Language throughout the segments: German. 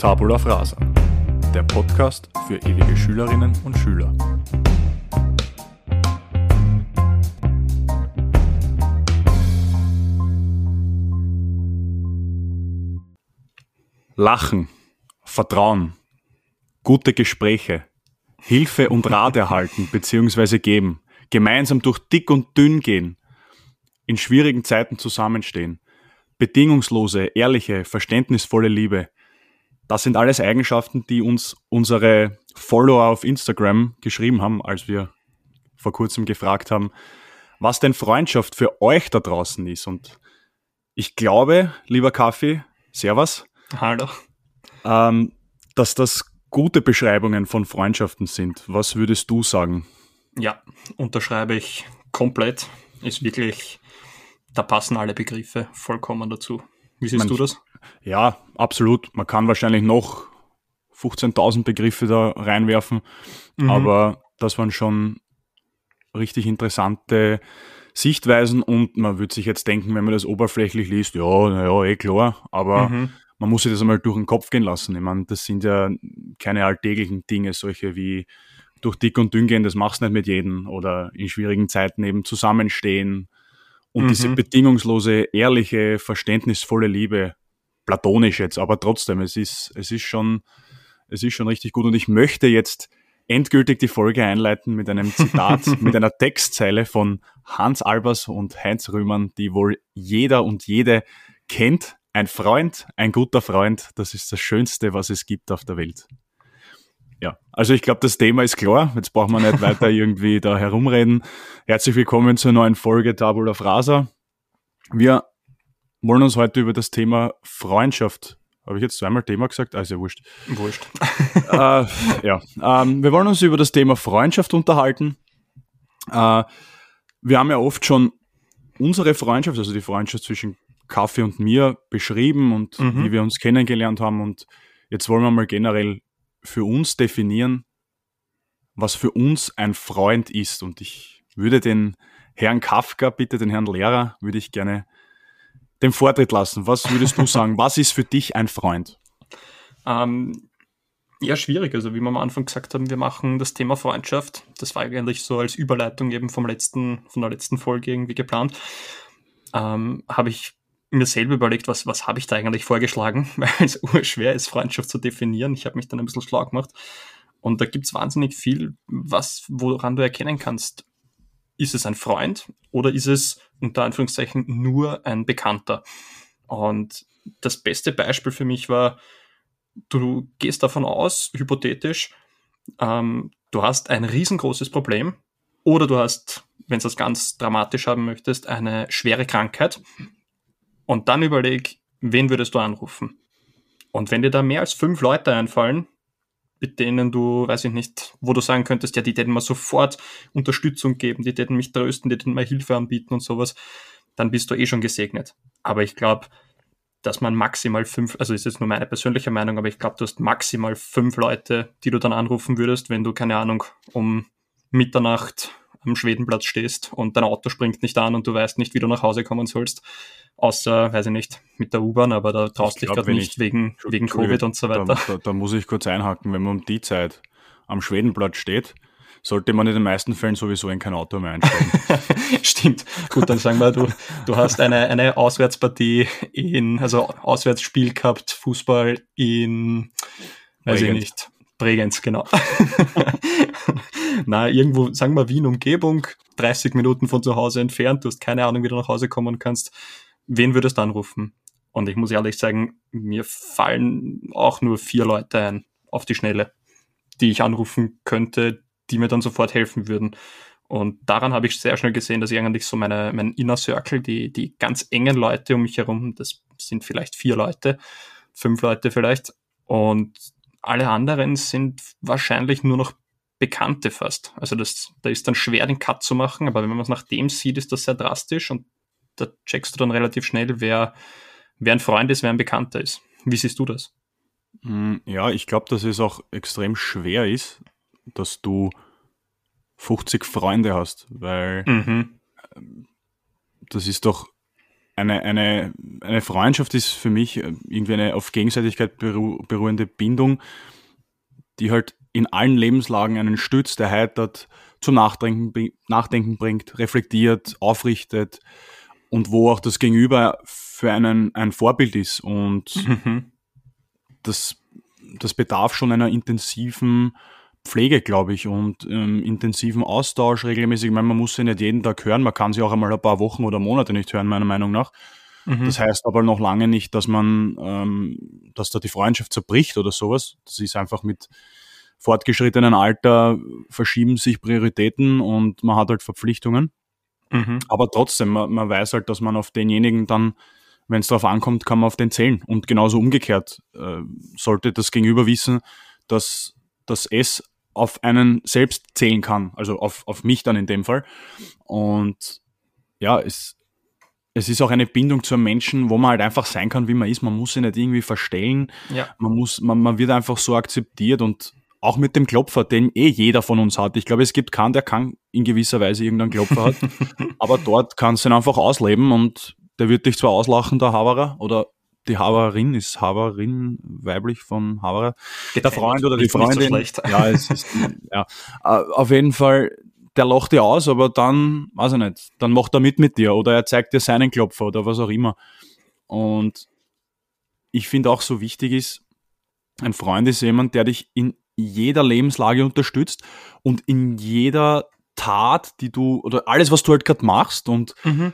Tabula Frasa, der Podcast für ewige Schülerinnen und Schüler. Lachen, Vertrauen, gute Gespräche, Hilfe und Rat erhalten bzw. geben, gemeinsam durch dick und dünn gehen, in schwierigen Zeiten zusammenstehen, bedingungslose, ehrliche, verständnisvolle Liebe. Das sind alles Eigenschaften, die uns unsere Follower auf Instagram geschrieben haben, als wir vor kurzem gefragt haben, was denn Freundschaft für euch da draußen ist. Und ich glaube, lieber Kaffee, Servus. Hallo. Ähm, dass das gute Beschreibungen von Freundschaften sind. Was würdest du sagen? Ja, unterschreibe ich komplett. Ist wirklich, da passen alle Begriffe vollkommen dazu. Wie siehst Man- du das? Ja, absolut. Man kann wahrscheinlich noch 15.000 Begriffe da reinwerfen, Mhm. aber das waren schon richtig interessante Sichtweisen und man würde sich jetzt denken, wenn man das oberflächlich liest, ja, naja, eh klar, aber Mhm. man muss sich das einmal durch den Kopf gehen lassen. Ich meine, das sind ja keine alltäglichen Dinge, solche wie durch dick und dünn gehen, das machst du nicht mit jedem oder in schwierigen Zeiten eben zusammenstehen und Mhm. diese bedingungslose, ehrliche, verständnisvolle Liebe, platonisch jetzt, aber trotzdem, es ist, es ist schon, es ist schon richtig gut und ich möchte jetzt endgültig die Folge einleiten mit einem Zitat, mit einer Textzeile von Hans Albers und Heinz Rühmann, die wohl jeder und jede kennt. Ein Freund, ein guter Freund, das ist das Schönste, was es gibt auf der Welt. Ja, also ich glaube, das Thema ist klar. Jetzt brauchen wir nicht weiter irgendwie da herumreden. Herzlich willkommen zur neuen Folge Tabula Frasa. Wir wollen uns heute über das Thema Freundschaft, habe ich jetzt zweimal Thema gesagt? Also wurscht. Wurscht. äh, ja, ähm, wir wollen uns über das Thema Freundschaft unterhalten. Äh, wir haben ja oft schon unsere Freundschaft, also die Freundschaft zwischen Kaffee und mir beschrieben und Mhm. wie wir uns kennengelernt haben. Und jetzt wollen wir mal generell für uns definieren, was für uns ein Freund ist. Und ich würde den Herrn Kafka, bitte den Herrn Lehrer, würde ich gerne den Vortritt lassen. Was würdest du sagen? Was ist für dich ein Freund? Ähm, ja, schwierig. Also wie wir am Anfang gesagt haben, wir machen das Thema Freundschaft. Das war eigentlich so als Überleitung eben vom letzten, von der letzten Folge irgendwie geplant. Ähm, habe ich mir selber überlegt, was, was habe ich da eigentlich vorgeschlagen, weil es urschwer ist, Freundschaft zu definieren. Ich habe mich dann ein bisschen schlau gemacht. Und da gibt's wahnsinnig viel, was, woran du erkennen kannst, ist es ein Freund oder ist es unter Anführungszeichen nur ein Bekannter? Und das beste Beispiel für mich war, du gehst davon aus, hypothetisch, ähm, du hast ein riesengroßes Problem oder du hast, wenn du es ganz dramatisch haben möchtest, eine schwere Krankheit und dann überleg, wen würdest du anrufen? Und wenn dir da mehr als fünf Leute einfallen, mit denen du, weiß ich nicht, wo du sagen könntest, ja, die täten mir sofort Unterstützung geben, die täten mich trösten, die täten mir Hilfe anbieten und sowas, dann bist du eh schon gesegnet. Aber ich glaube, dass man maximal fünf, also ist jetzt nur meine persönliche Meinung, aber ich glaube, du hast maximal fünf Leute, die du dann anrufen würdest, wenn du, keine Ahnung, um Mitternacht am Schwedenplatz stehst und dein Auto springt nicht an und du weißt nicht, wie du nach Hause kommen sollst. Außer, weiß ich nicht, mit der U-Bahn, aber da traust Ich dich gerade nicht ich- wegen, wegen Covid und so Da, weiter. da, da muss ich kurz einhaken, wenn man um die Zeit am Schwedenplatz steht, sollte man in den meisten Fällen sowieso in kein Auto mehr einsteigen. Stimmt. Gut, dann sagen wir, du, du hast eine, eine Auswärtspartie in, also Auswärtsspiel gehabt, Fußball in, weiß ich Bregenz. nicht, Bregenz, genau. Na, irgendwo, sagen wir Wien Umgebung, 30 Minuten von zu Hause entfernt, du hast keine Ahnung, wie du nach Hause kommen kannst. Wen würdest du anrufen? Und ich muss ehrlich sagen, mir fallen auch nur vier Leute ein, auf die Schnelle, die ich anrufen könnte, die mir dann sofort helfen würden. Und daran habe ich sehr schnell gesehen, dass ich eigentlich so meine, mein Inner Circle, die, die ganz engen Leute um mich herum, das sind vielleicht vier Leute, fünf Leute vielleicht. Und alle anderen sind wahrscheinlich nur noch Bekannte fast. Also das, da ist dann schwer, den Cut zu machen, aber wenn man es nach dem sieht, ist das sehr drastisch und da checkst du dann relativ schnell, wer, wer ein Freund ist, wer ein Bekannter ist. Wie siehst du das? Mm, ja, ich glaube, dass es auch extrem schwer ist, dass du 50 Freunde hast, weil Mhm. das ist doch eine, eine, eine Freundschaft ist für mich irgendwie eine auf Gegenseitigkeit beru beruhende Bindung, die halt in allen Lebenslagen einen stützt, der heitert, zum Nachdenken, Nachdenken bringt, reflektiert, aufrichtet und wo auch das Gegenüber für einen ein Vorbild ist. Und mhm. das, das bedarf schon einer intensiven Pflege, glaube ich, und ähm, intensiven Austausch regelmäßig. Ich meine, man muss sie nicht jeden Tag hören, man kann sie auch einmal ein paar Wochen oder Monate nicht hören, meiner Meinung nach. Mhm. Das heißt aber noch lange nicht, dass man, ähm, dass da die Freundschaft zerbricht oder sowas. Das ist einfach mit fortgeschrittenen Alter verschieben sich Prioritäten und man hat halt Verpflichtungen. Mhm. Aber trotzdem, man, man weiß halt, dass man auf denjenigen dann wenn es darauf ankommt, kann man auf den zählen. Und genauso umgekehrt äh, sollte das Gegenüber wissen, dass, dass es auf einen selbst zählen kann, also auf, auf mich dann in dem Fall. Und ja, es, es ist auch eine Bindung zu einem Menschen, wo man halt einfach sein kann, wie man ist. Man muss sich nicht irgendwie verstellen. Ja. Man, muss, man, man wird einfach so akzeptiert und auch mit dem Klopfer, den eh jeder von uns hat. Ich glaube, es gibt keinen, der kann in gewisser Weise irgendeinen Klopfer hat. aber dort kannst du ihn einfach ausleben und der wird dich zwar auslachen, der Haberer, oder die Haberin ist Haberin weiblich von Haberer. Geht der Freund oder die Freundin. So ja, es ist, ja. Äh, auf jeden Fall, der lacht dir aus, aber dann, weiß ich nicht, dann macht er mit mit dir oder er zeigt dir seinen Klopfer oder was auch immer. Und ich finde auch so wichtig ist, ein Freund ist jemand, der dich in jeder Lebenslage unterstützt und in jeder Tat, die du, oder alles, was du halt gerade machst und mhm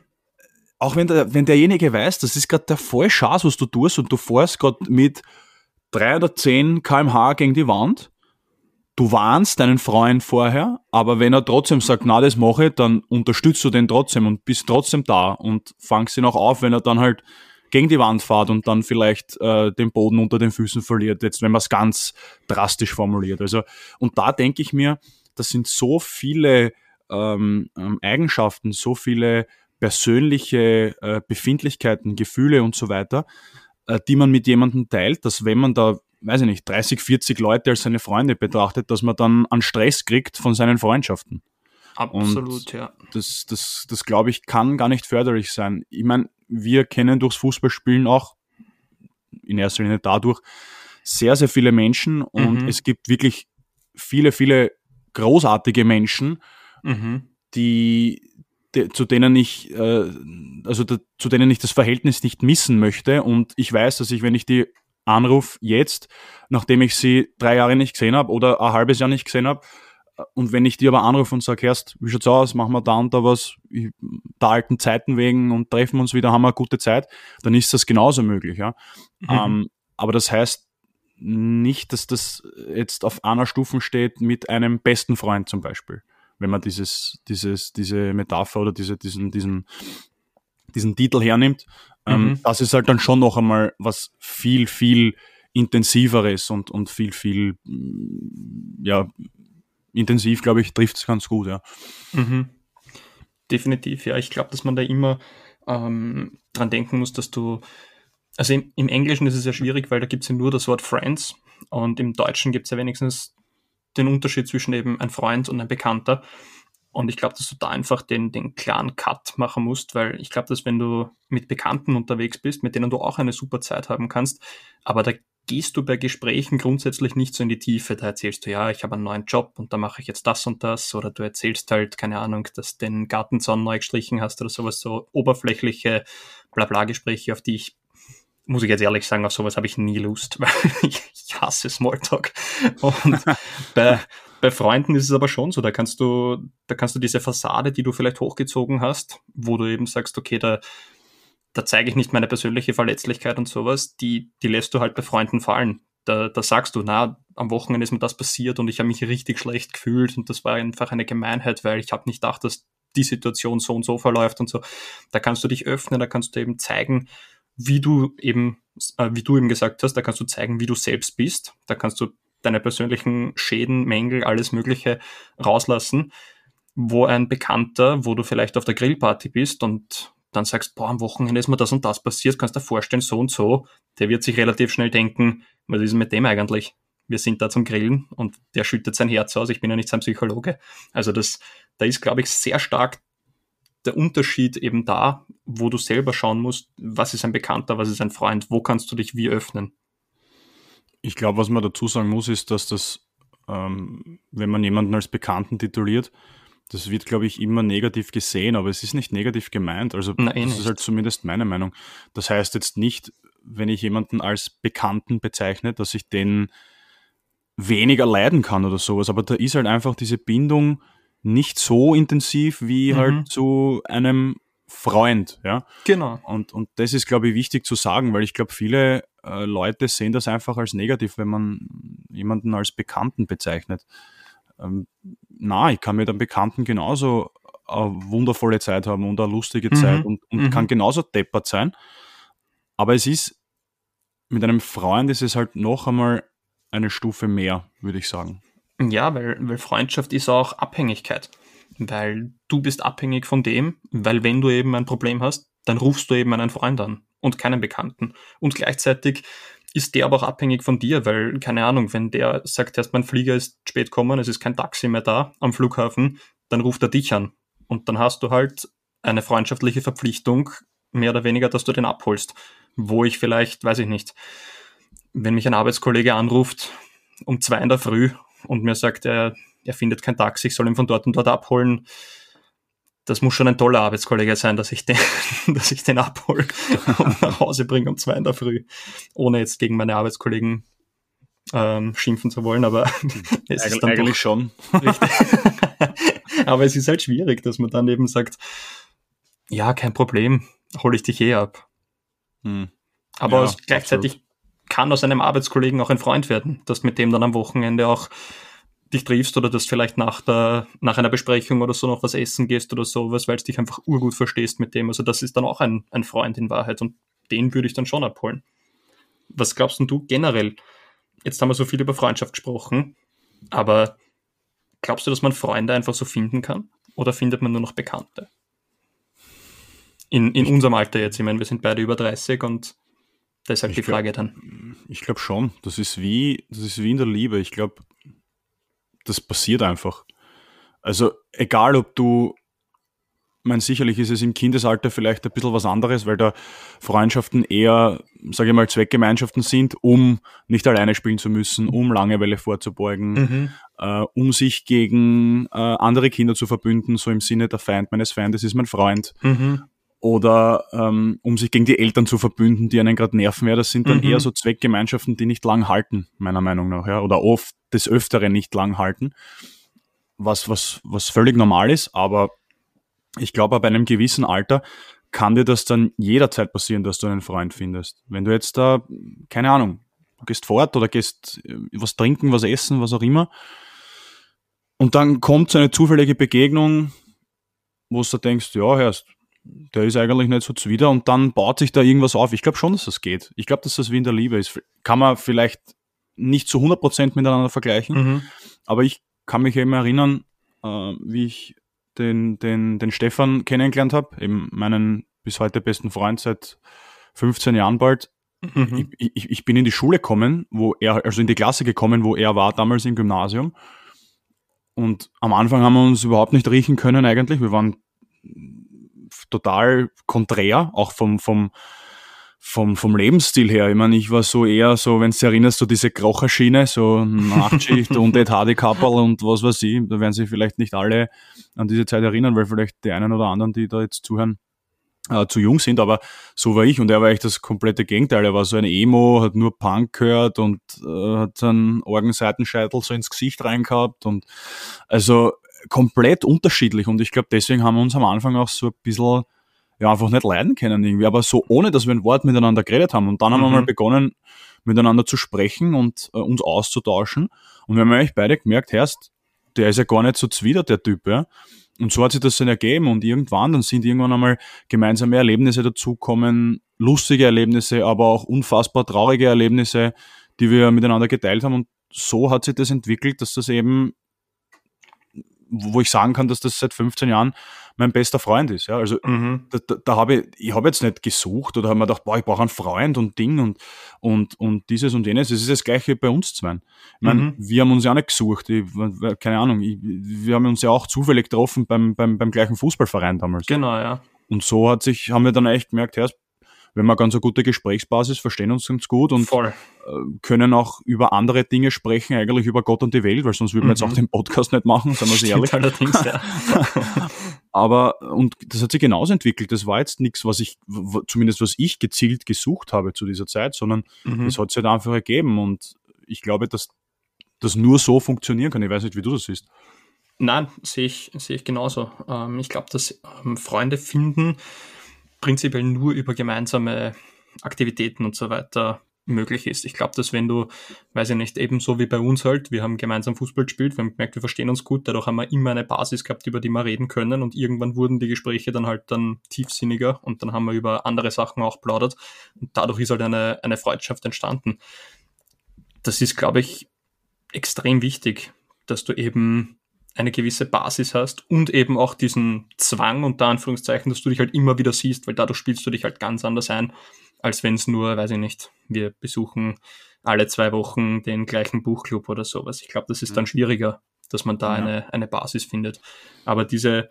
auch wenn, der, wenn derjenige weiß, das ist gerade der Vollschaß, was du tust und du fährst gerade mit 310 kmh gegen die Wand, du warnst deinen Freund vorher, aber wenn er trotzdem sagt, na, das mache ich, dann unterstützt du den trotzdem und bist trotzdem da und fangst ihn auch auf, wenn er dann halt gegen die Wand fährt und dann vielleicht äh, den Boden unter den Füßen verliert, jetzt wenn man es ganz drastisch formuliert. Also, und da denke ich mir, das sind so viele ähm, ähm Eigenschaften, so viele persönliche äh, Befindlichkeiten, Gefühle und so weiter, äh, die man mit jemandem teilt, dass wenn man da, weiß ich nicht, 30, 40 Leute als seine Freunde betrachtet, dass man dann an Stress kriegt von seinen Freundschaften. Absolut, und ja. Das, das, das glaube ich, kann gar nicht förderlich sein. Ich meine, wir kennen durchs Fußballspielen auch in erster Linie dadurch sehr, sehr viele Menschen und mhm. es gibt wirklich viele, viele großartige Menschen, mhm. die, zu denen ich, äh, also da, zu denen ich das Verhältnis nicht missen möchte. Und ich weiß, dass ich, wenn ich die anrufe jetzt, nachdem ich sie drei Jahre nicht gesehen habe oder ein halbes Jahr nicht gesehen habe, und wenn ich die aber anrufe und sage, Herst, wie schaut's aus, machen wir da und da was, der alten Zeiten wegen und treffen uns wieder, haben wir eine gute Zeit, dann ist das genauso möglich, ja. Mhm. Ähm, aber das heißt nicht, dass das jetzt auf einer Stufe steht mit einem besten Freund zum Beispiel wenn man dieses, dieses, diese Metapher oder diese, diesen, diesen, diesen Titel hernimmt. Ähm, mhm. Das ist halt dann schon noch einmal was viel, viel intensiveres und, und viel, viel, ja, intensiv, glaube ich, trifft es ganz gut, ja. Mhm. Definitiv, ja. Ich glaube, dass man da immer ähm, dran denken muss, dass du, also im, im Englischen ist es ja schwierig, weil da gibt es ja nur das Wort Friends und im Deutschen gibt es ja wenigstens den Unterschied zwischen eben ein Freund und ein Bekannter. Und ich glaube, dass du da einfach den, den klaren Cut machen musst, weil ich glaube, dass wenn du mit Bekannten unterwegs bist, mit denen du auch eine super Zeit haben kannst, aber da gehst du bei Gesprächen grundsätzlich nicht so in die Tiefe. Da erzählst du, ja, ich habe einen neuen Job und da mache ich jetzt das und das. Oder du erzählst halt, keine Ahnung, dass du den Gartenzaun neu gestrichen hast oder sowas, so oberflächliche Blabla-Gespräche, auf die ich muss ich jetzt ehrlich sagen, auf sowas habe ich nie Lust, weil ich, ich hasse Smalltalk. Und bei, bei Freunden ist es aber schon so, da kannst du, da kannst du diese Fassade, die du vielleicht hochgezogen hast, wo du eben sagst, okay, da, da zeige ich nicht meine persönliche Verletzlichkeit und sowas, die, die lässt du halt bei Freunden fallen. Da, da sagst du, na, am Wochenende ist mir das passiert und ich habe mich richtig schlecht gefühlt und das war einfach eine Gemeinheit, weil ich habe nicht gedacht, dass die Situation so und so verläuft und so. Da kannst du dich öffnen, da kannst du eben zeigen, wie du eben, äh, wie du eben gesagt hast, da kannst du zeigen, wie du selbst bist. Da kannst du deine persönlichen Schäden, Mängel, alles Mögliche rauslassen. Wo ein Bekannter, wo du vielleicht auf der Grillparty bist und dann sagst, boah, am Wochenende ist mir das und das passiert, kannst du dir vorstellen, so und so, der wird sich relativ schnell denken, was ist mit dem eigentlich? Wir sind da zum Grillen und der schüttet sein Herz aus, ich bin ja nicht sein Psychologe. Also das, da ist, glaube ich, sehr stark der Unterschied eben da, wo du selber schauen musst, was ist ein Bekannter, was ist ein Freund, wo kannst du dich wie öffnen? Ich glaube, was man dazu sagen muss, ist, dass das, ähm, wenn man jemanden als Bekannten tituliert, das wird, glaube ich, immer negativ gesehen, aber es ist nicht negativ gemeint. Also Na, eh das nicht. ist halt zumindest meine Meinung. Das heißt jetzt nicht, wenn ich jemanden als Bekannten bezeichne, dass ich den weniger leiden kann oder sowas. Aber da ist halt einfach diese Bindung nicht so intensiv wie Mhm. halt zu einem Freund, ja. Genau. Und, und das ist, glaube ich, wichtig zu sagen, weil ich glaube, viele äh, Leute sehen das einfach als negativ, wenn man jemanden als Bekannten bezeichnet. Ähm, na, ich kann mit einem Bekannten genauso eine wundervolle Zeit haben und eine lustige Mhm. Zeit und, und Mhm. kann genauso deppert sein. Aber es ist, mit einem Freund ist es halt noch einmal eine Stufe mehr, würde ich sagen. Ja, weil, weil Freundschaft ist auch Abhängigkeit. Weil du bist abhängig von dem, weil wenn du eben ein Problem hast, dann rufst du eben einen Freund an und keinen Bekannten. Und gleichzeitig ist der aber auch abhängig von dir, weil, keine Ahnung, wenn der sagt, erst mein Flieger ist spät gekommen, es ist kein Taxi mehr da am Flughafen, dann ruft er dich an. Und dann hast du halt eine freundschaftliche Verpflichtung, mehr oder weniger, dass du den abholst. Wo ich vielleicht, weiß ich nicht, wenn mich ein Arbeitskollege anruft um zwei in der Früh und mir sagt, er, er findet kein Taxi, ich soll ihn von dort und dort abholen. Das muss schon ein toller Arbeitskollege sein, dass ich den, dass ich den abhole und nach Hause bringe um zwei in der Früh. Ohne jetzt gegen meine Arbeitskollegen ähm, schimpfen zu wollen, aber es ist Eig dann eigentlich schon. aber es ist halt schwierig, dass man dann eben sagt, ja, kein Problem, hole ich dich eh ab. Hm. Aber Ja, gleichzeitig kann aus einem Arbeitskollegen auch ein Freund werden, dass mit dem dann am Wochenende auch dich triffst oder dass vielleicht nach, der, nach einer Besprechung oder so noch was essen gehst oder sowas, weil du dich einfach urgut verstehst mit dem. Also das ist dann auch ein, ein Freund in Wahrheit und den würde ich dann schon abholen. Was glaubst denn du generell? Jetzt haben wir so viel über Freundschaft gesprochen, aber glaubst du, dass man Freunde einfach so finden kann? Oder findet man nur noch Bekannte? In, in unserem Alter jetzt, ich meine, wir sind beide über 30 und deshalb Ich die glaub- Frage dann. Ich glaube schon. Das ist wie, das ist wie in der Liebe. Ich glaube, das passiert einfach. Also, egal ob du, ich meine, sicherlich ist es im Kindesalter vielleicht ein bisschen was anderes, weil da Freundschaften eher, sage ich mal, Zweckgemeinschaften sind, um nicht alleine spielen zu müssen, um Langeweile vorzubeugen, Mhm. äh, um sich gegen äh, andere Kinder zu verbünden, so im Sinne der Feind meines Feindes ist mein Freund Mhm. Oder ähm, um sich gegen die Eltern zu verbünden, die einen gerade nerven. Ja, das sind dann Mhm. eher so Zweckgemeinschaften, die nicht lang halten, meiner Meinung nach, ja, oder oft des Öfteren nicht lang halten, was, was, was völlig normal ist, aber ich glaube, bei einem gewissen Alter kann dir das dann jederzeit passieren, dass du einen Freund findest. Wenn du jetzt da, keine Ahnung, gehst fort oder gehst äh, was trinken, was essen, was auch immer, und dann kommt so eine zufällige Begegnung, wo du denkst, ja, hörst, der ist eigentlich nicht so zuwider und dann baut sich da irgendwas auf. Ich glaube schon, dass das geht. Ich glaube, dass das wie in der Liebe ist. Kann man vielleicht nicht zu 100% miteinander vergleichen, Mhm. aber ich kann mich eben erinnern, äh, wie ich den, den, den Stefan kennengelernt habe, eben meinen bis heute besten Freund seit 15 Jahren bald. Mhm. Ich, ich, ich bin in die Schule gekommen, wo er, also in die Klasse gekommen, wo er war, damals im Gymnasium. Und am Anfang haben wir uns überhaupt nicht riechen können eigentlich. Wir waren total konträr, auch vom, vom, vom, vom Lebensstil her. Ich meine, ich war so eher so, wenn du dich erinnerst, so diese Krocherschiene, so Nachtschicht und Ed Hardy Couple und was weiß ich. Da werden sich vielleicht nicht alle an diese Zeit erinnern, weil vielleicht die einen oder anderen, die da jetzt zuhören, äh, zu jung sind, aber so war ich und er war echt das komplette Gegenteil. Er war so ein Emo, hat nur Punk gehört und äh, hat seinen Orgenseitenscheitel so ins Gesicht reingehabt und also komplett unterschiedlich. Und ich glaube, deswegen haben wir uns am Anfang auch so ein bisschen ja, einfach nicht leiden können irgendwie, aber so ohne, dass wir ein Wort miteinander geredet haben. Und dann haben wir Mhm. mal begonnen, miteinander zu sprechen und äh, uns auszutauschen. Und wir haben eigentlich beide gemerkt, Herst, der ist ja gar nicht so zwider, der Typ, ja. Und so hat sich das dann ergeben. Und irgendwann, dann sind irgendwann einmal gemeinsame Erlebnisse dazukommen, lustige Erlebnisse, aber auch unfassbar traurige Erlebnisse, die wir miteinander geteilt haben. Und so hat sich das entwickelt, dass das eben, wo ich sagen kann, dass das seit 15 Jahren mein bester Freund ist. Ja, also mhm. da, da, da habe ich, ich habe jetzt nicht gesucht oder habe mir gedacht, boah, ich brauche einen Freund und Ding und und und dieses und jenes. Es ist das gleiche bei uns zwei. Ich meine, mhm. wir haben uns ja auch nicht gesucht. Ich, keine Ahnung, ich, wir haben uns ja auch zufällig getroffen beim, beim, beim gleichen Fußballverein damals. Genau, ja. Und so hat sich, haben wir dann echt gemerkt, ja, wir haben eine ganz eine gute Gesprächsbasis, verstehen uns ganz gut und Voll. Äh, können auch über andere Dinge sprechen, eigentlich über Gott und die Welt, weil sonst würden wir mhm. jetzt auch den Podcast nicht machen, sagen wir ehrlich. Allerdings, ja. Aber, und das hat sich genauso entwickelt. Das war jetzt nichts, was ich, zumindest was ich gezielt gesucht habe zu dieser Zeit, sondern mhm. es hat sich halt einfach ergeben und ich glaube, dass das nur so funktionieren kann. Ich weiß nicht, wie du das siehst. Nein, sehe ich, sehe ich genauso. Ähm, ich glaube, dass ähm, Freunde finden prinzipiell nur über gemeinsame Aktivitäten und so weiter möglich ist. Ich glaube, dass wenn du, weiß ich nicht, ebenso wie bei uns halt, wir haben gemeinsam Fußball gespielt, wir haben gemerkt, wir verstehen uns gut, dadurch haben wir immer eine Basis gehabt, über die wir reden können und irgendwann wurden die Gespräche dann halt dann tiefsinniger und dann haben wir über andere Sachen auch plaudert und dadurch ist halt eine, eine Freundschaft entstanden. Das ist, glaube ich, extrem wichtig, dass du eben eine gewisse Basis hast und eben auch diesen Zwang unter Anführungszeichen, dass du dich halt immer wieder siehst, weil dadurch spielst du dich halt ganz anders ein, als wenn es nur, weiß ich nicht, wir besuchen alle zwei Wochen den gleichen Buchclub oder sowas. Ich glaube, das ist dann schwieriger, dass man da ja. eine, eine Basis findet. Aber diese,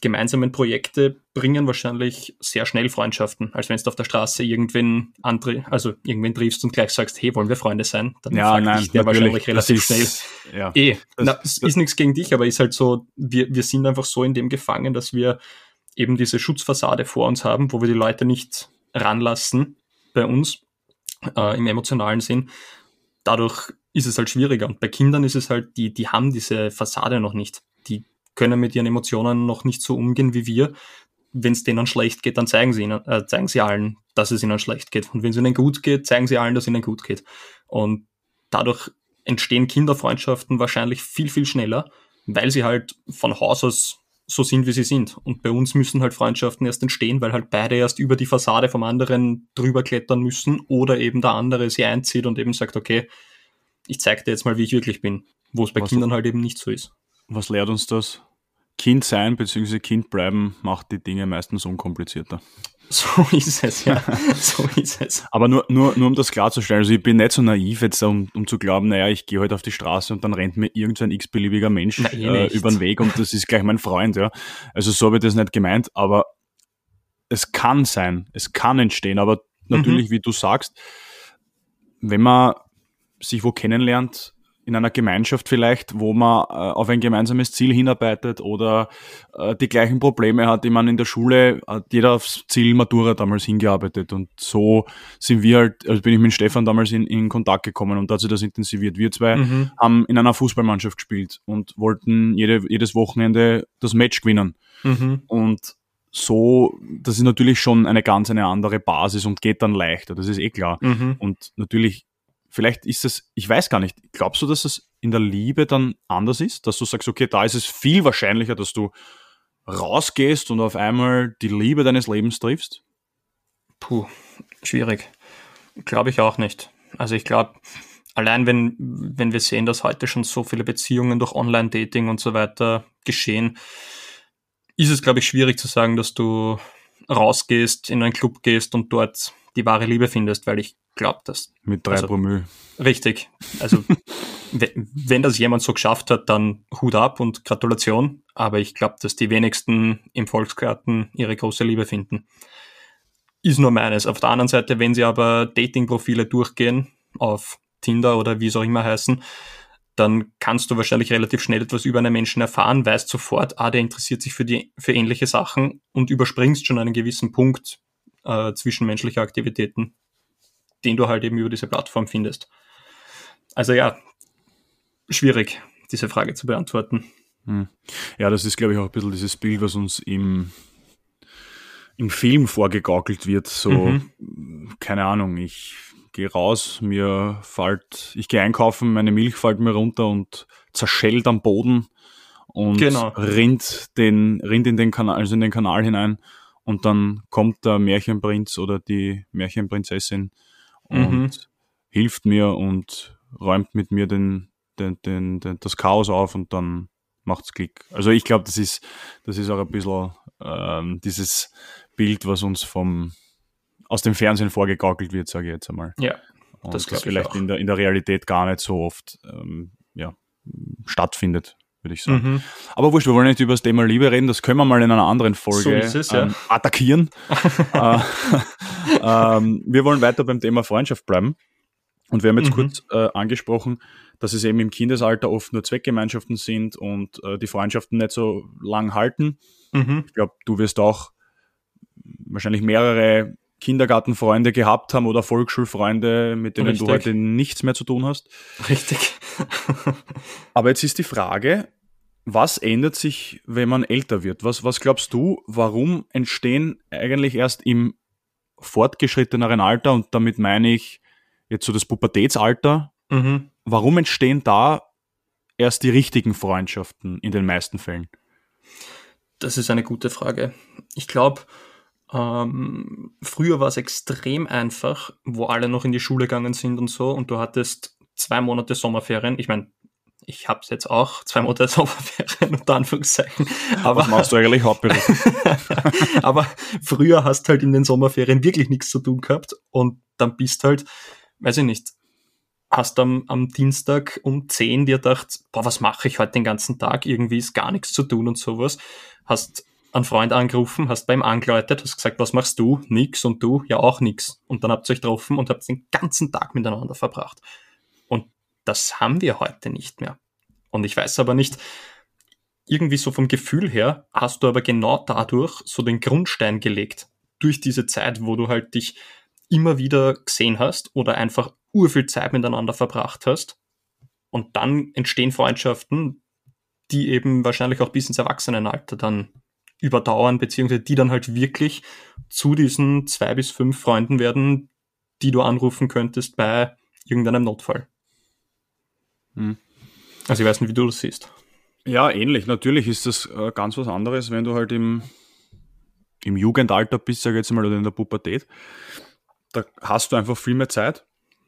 gemeinsamen Projekte bringen wahrscheinlich sehr schnell Freundschaften, als wenn du auf der Straße irgendwen andere, also irgendwen triffst und gleich sagst, hey, wollen wir Freunde sein? Dann ja, fragt nein, dich der wahrscheinlich relativ schnell. Ja, eh, das, na, das, ist nichts gegen dich, aber ist halt so, wir, wir sind einfach so in dem gefangen, dass wir eben diese Schutzfassade vor uns haben, wo wir die Leute nicht ranlassen bei uns äh, im emotionalen Sinn. Dadurch ist es halt schwieriger. Und bei Kindern ist es halt, die, die haben diese Fassade noch nicht. Die können mit ihren Emotionen noch nicht so umgehen wie wir. Wenn es denen schlecht geht, dann zeigen sie, ihnen, äh, zeigen sie allen, dass es ihnen schlecht geht. Und wenn es ihnen gut geht, zeigen sie allen, dass es ihnen gut geht. Und dadurch entstehen Kinderfreundschaften wahrscheinlich viel, viel schneller, weil sie halt von Haus aus so sind, wie sie sind. Und bei uns müssen halt Freundschaften erst entstehen, weil halt beide erst über die Fassade vom anderen drüber klettern müssen oder eben der andere sie einzieht und eben sagt, okay, ich zeig dir jetzt mal, wie ich wirklich bin. Wo es bei was, Kindern halt eben nicht so ist. Was lehrt uns das? Kind sein bzw. Kind bleiben macht die Dinge meistens unkomplizierter. So ist es, ja. so ist es. Aber nur, nur, nur um das klarzustellen, also ich bin nicht so naiv jetzt, um, um zu glauben, naja, ich gehe heute halt auf die Straße und dann rennt mir irgendein x-beliebiger Mensch Nein, eh äh, über den Weg und das ist gleich mein Freund, ja. Also so habe ich das nicht gemeint, aber es kann sein, es kann entstehen, aber natürlich, mhm. wie du sagst, wenn man sich wo kennenlernt, in einer Gemeinschaft vielleicht, wo man äh, auf ein gemeinsames Ziel hinarbeitet oder äh, die gleichen Probleme hat, die man in der Schule hat jeder aufs Ziel Matura damals hingearbeitet und so sind wir halt, also bin ich mit Stefan damals in, in Kontakt gekommen und da hat sich das intensiviert. Wir zwei mhm. haben in einer Fußballmannschaft gespielt und wollten jede, jedes Wochenende das Match gewinnen mhm. und so, das ist natürlich schon eine ganz eine andere Basis und geht dann leichter, das ist eh klar. Mhm. Und natürlich vielleicht ist es, ich weiß gar nicht, glaubst du, dass es in der Liebe dann anders ist? Dass du sagst, okay, da ist es viel wahrscheinlicher, dass du rausgehst und auf einmal die Liebe deines Lebens triffst? Puh, schwierig. Glaube ich auch nicht. Also ich glaube, allein wenn, wenn wir sehen, dass heute schon so viele Beziehungen durch Online-Dating und so weiter geschehen, ist es, glaube ich, schwierig zu sagen, dass du rausgehst, in einen Club gehst und dort die wahre Liebe findest, weil ich glaube, dass. Mit drei also, Promille. Richtig. Also, wenn das jemand so geschafft hat, dann Hut ab und Gratulation. Aber ich glaube, dass die wenigsten im Volksgarten ihre große Liebe finden. Ist nur meines. Auf der anderen Seite, wenn sie aber Dating-Profile durchgehen, auf Tinder oder wie es auch immer heißen, dann kannst du wahrscheinlich relativ schnell etwas über einen Menschen erfahren, weißt sofort, ah, der interessiert sich für die, für ähnliche Sachen und überspringst schon einen gewissen Punkt äh, zwischenmenschlicher Aktivitäten den du halt eben über diese Plattform findest. Also ja, schwierig, diese Frage zu beantworten. Hm. Ja, das ist, glaube ich, auch ein bisschen dieses Bild, was uns im, im Film vorgegaukelt wird. So, mhm. keine Ahnung, ich gehe raus, mir fällt, ich gehe einkaufen, meine Milch fällt mir runter und zerschellt am Boden und genau. rinnt, den, rinnt in den Kanal, also in den Kanal hinein und dann kommt der Märchenprinz oder die Märchenprinzessin und mhm. hilft mir und räumt mit mir den, den, den, den, das Chaos auf und dann macht's Klick. Also ich glaube, das ist, das ist auch ein bisschen ähm, dieses Bild, was uns vom aus dem Fernsehen vorgegaukelt wird, sage ich jetzt einmal. Ja. Und das, das vielleicht in der, in der Realität gar nicht so oft ähm, ja, stattfindet, würde ich sagen. Mhm. Aber wurscht, wir wollen nicht über das Thema Liebe reden, das können wir mal in einer anderen Folge so es, ja. ähm, attackieren. äh, ähm, wir wollen weiter beim Thema Freundschaft bleiben. Und wir haben jetzt mhm. kurz äh, angesprochen, dass es eben im Kindesalter oft nur Zweckgemeinschaften sind und äh, die Freundschaften nicht so lang halten. Mhm. Ich glaube, du wirst auch wahrscheinlich mehrere Kindergartenfreunde gehabt haben oder Volksschulfreunde, mit denen Richtig. du heute nichts mehr zu tun hast. Richtig. Aber jetzt ist die Frage, was ändert sich, wenn man älter wird? Was, was glaubst du, warum entstehen eigentlich erst im fortgeschritteneren Alter, und damit meine ich jetzt so das Pubertätsalter, mhm. warum entstehen da erst die richtigen Freundschaften in den meisten Fällen? Das ist eine gute Frage. Ich glaube, ähm, früher war es extrem einfach, wo alle noch in die Schule gegangen sind und so, und du hattest zwei Monate Sommerferien. Ich meine, ich habe jetzt auch zwei Monate Sommerferien unter Anführungszeichen. Aber, Was machst du eigentlich hauptberuflich? aber früher hast halt in den Sommerferien wirklich nichts zu tun gehabt und dann bist halt, weiß ich nicht, hast am, am Dienstag um 10 dir gedacht, boah, was mache ich heute den ganzen Tag? Irgendwie ist gar nichts zu tun und sowas. Hast einen Freund angerufen, hast bei ihm angeläutet, hast gesagt, was machst du? Nix und du? Ja, auch nix. Und dann habt ihr euch getroffen und habt den ganzen Tag miteinander verbracht. Und das haben wir heute nicht mehr. Und ich weiß aber nicht, irgendwie so vom Gefühl her hast du aber genau dadurch so den Grundstein gelegt. Durch diese Zeit, wo du halt dich immer wieder gesehen hast oder einfach urviel Zeit miteinander verbracht hast. Und dann entstehen Freundschaften, die eben wahrscheinlich auch bis ins Erwachsenenalter dann überdauern, beziehungsweise die dann halt wirklich zu diesen zwei bis fünf Freunden werden, die du anrufen könntest bei irgendeinem Notfall. Hm. Also ich weiß nicht, wie du das siehst. Ja, ähnlich. Natürlich ist das äh, ganz was anderes, wenn du halt im, im Jugendalter bist, sag ich jetzt mal, oder in der Pubertät. Da hast du einfach viel mehr Zeit.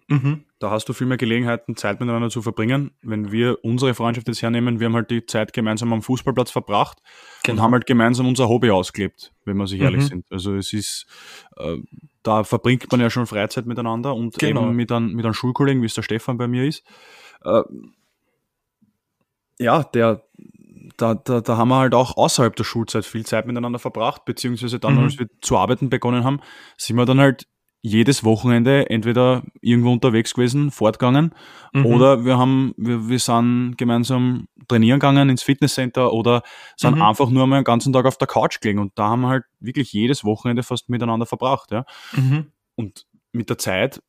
Mhm. Da hast du viel mehr Gelegenheiten, Zeit miteinander zu verbringen. Wenn wir unsere Freundschaft jetzt hernehmen, wir haben halt die Zeit gemeinsam am Fußballplatz verbracht genau. und haben halt gemeinsam unser Hobby ausgelebt, wenn wir sich mhm. ehrlich sind. Also es ist, äh, da verbringt man ja schon Freizeit miteinander und genau. eben mit einem, mit einem Schulkollegen, wie es der Stefan bei mir ist. Äh, ja, der, da, da, da haben wir halt auch außerhalb der Schulzeit viel Zeit miteinander verbracht, beziehungsweise dann, mhm. als wir zu arbeiten begonnen haben, sind wir dann halt jedes Wochenende entweder irgendwo unterwegs gewesen, fortgegangen, mhm. oder wir haben, wir, wir sind gemeinsam trainieren gegangen ins Fitnesscenter oder sind mhm. einfach nur mal einen ganzen Tag auf der Couch gelegen und da haben wir halt wirklich jedes Wochenende fast miteinander verbracht, ja. Mhm. Und mit der Zeit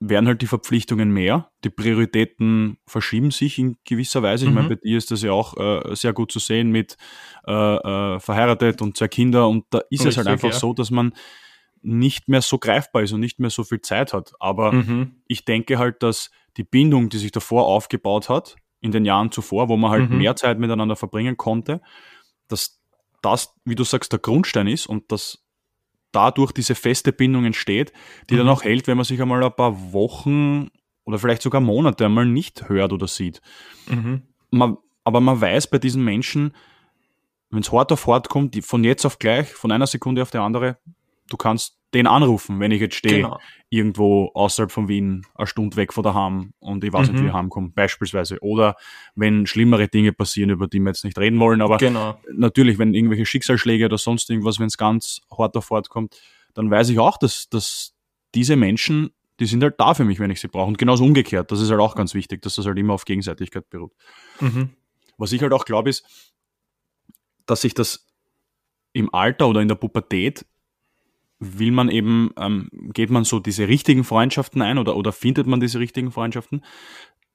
werden halt die Verpflichtungen mehr, die Prioritäten verschieben sich in gewisser Weise. Ich meine, mhm. bei dir ist das ja auch äh, sehr gut zu sehen mit äh, äh, verheiratet und zwei Kinder und da ist Richtig, es halt einfach ja. so, dass man nicht mehr so greifbar ist und nicht mehr so viel Zeit hat. Aber mhm. ich denke halt, dass die Bindung, die sich davor aufgebaut hat, in den Jahren zuvor, wo man halt mhm. mehr Zeit miteinander verbringen konnte, dass das, wie du sagst, der Grundstein ist und dass dadurch diese feste Bindung entsteht, die mhm. dann auch hält, wenn man sich einmal ein paar Wochen oder vielleicht sogar Monate einmal nicht hört oder sieht. Mhm. Man, aber man weiß bei diesen Menschen, wenn es hart auf hart kommt, die von jetzt auf gleich, von einer Sekunde auf die andere, du kannst den anrufen, wenn ich jetzt stehe, genau. irgendwo außerhalb von Wien, eine Stunde weg von daheim und ich weiß mhm. nicht, wie ich heimkomme, beispielsweise. Oder wenn schlimmere Dinge passieren, über die wir jetzt nicht reden wollen, aber genau. natürlich, wenn irgendwelche Schicksalsschläge oder sonst irgendwas, wenn es ganz hart hart kommt, dann weiß ich auch, dass, dass diese Menschen, die sind halt da für mich, wenn ich sie brauche. Und genauso umgekehrt, das ist halt auch ganz wichtig, dass das halt immer auf Gegenseitigkeit beruht. Mhm. Was ich halt auch glaube, ist, dass sich das im Alter oder in der Pubertät will man eben, ähm, geht man so diese richtigen Freundschaften ein oder, oder findet man diese richtigen Freundschaften?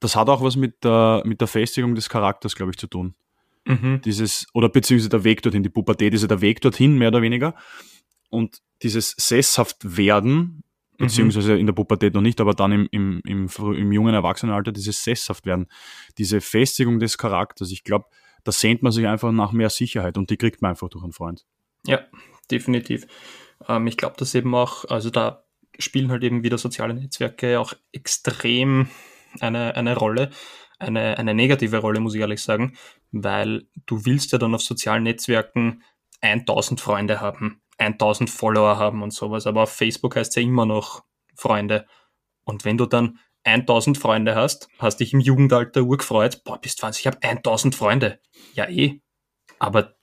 Das hat auch was mit der, mit der Festigung des Charakters, glaube ich, zu tun. Mhm. Dieses, oder beziehungsweise der Weg dorthin, die Pubertät ist ja der Weg dorthin, mehr oder weniger. Und dieses sesshaft werden, mhm. beziehungsweise in der Pubertät noch nicht, aber dann im, im, im, im jungen Erwachsenenalter, dieses sesshaft werden, diese Festigung des Charakters, ich glaube, da sehnt man sich einfach nach mehr Sicherheit und die kriegt man einfach durch einen Freund. Ja, definitiv. Ähm, ich glaube, dass eben auch, also da spielen halt eben wieder soziale Netzwerke auch extrem eine, eine Rolle, eine, eine negative Rolle, muss ich ehrlich sagen, weil du willst ja dann auf sozialen Netzwerken 1000 Freunde haben, 1000 Follower haben und sowas. Aber auf Facebook heißt es ja immer noch Freunde. Und wenn du dann 1000 Freunde hast, hast dich im Jugendalter urgefreut, boah, bist 20, ich habe 1000 Freunde. Ja, eh. Aber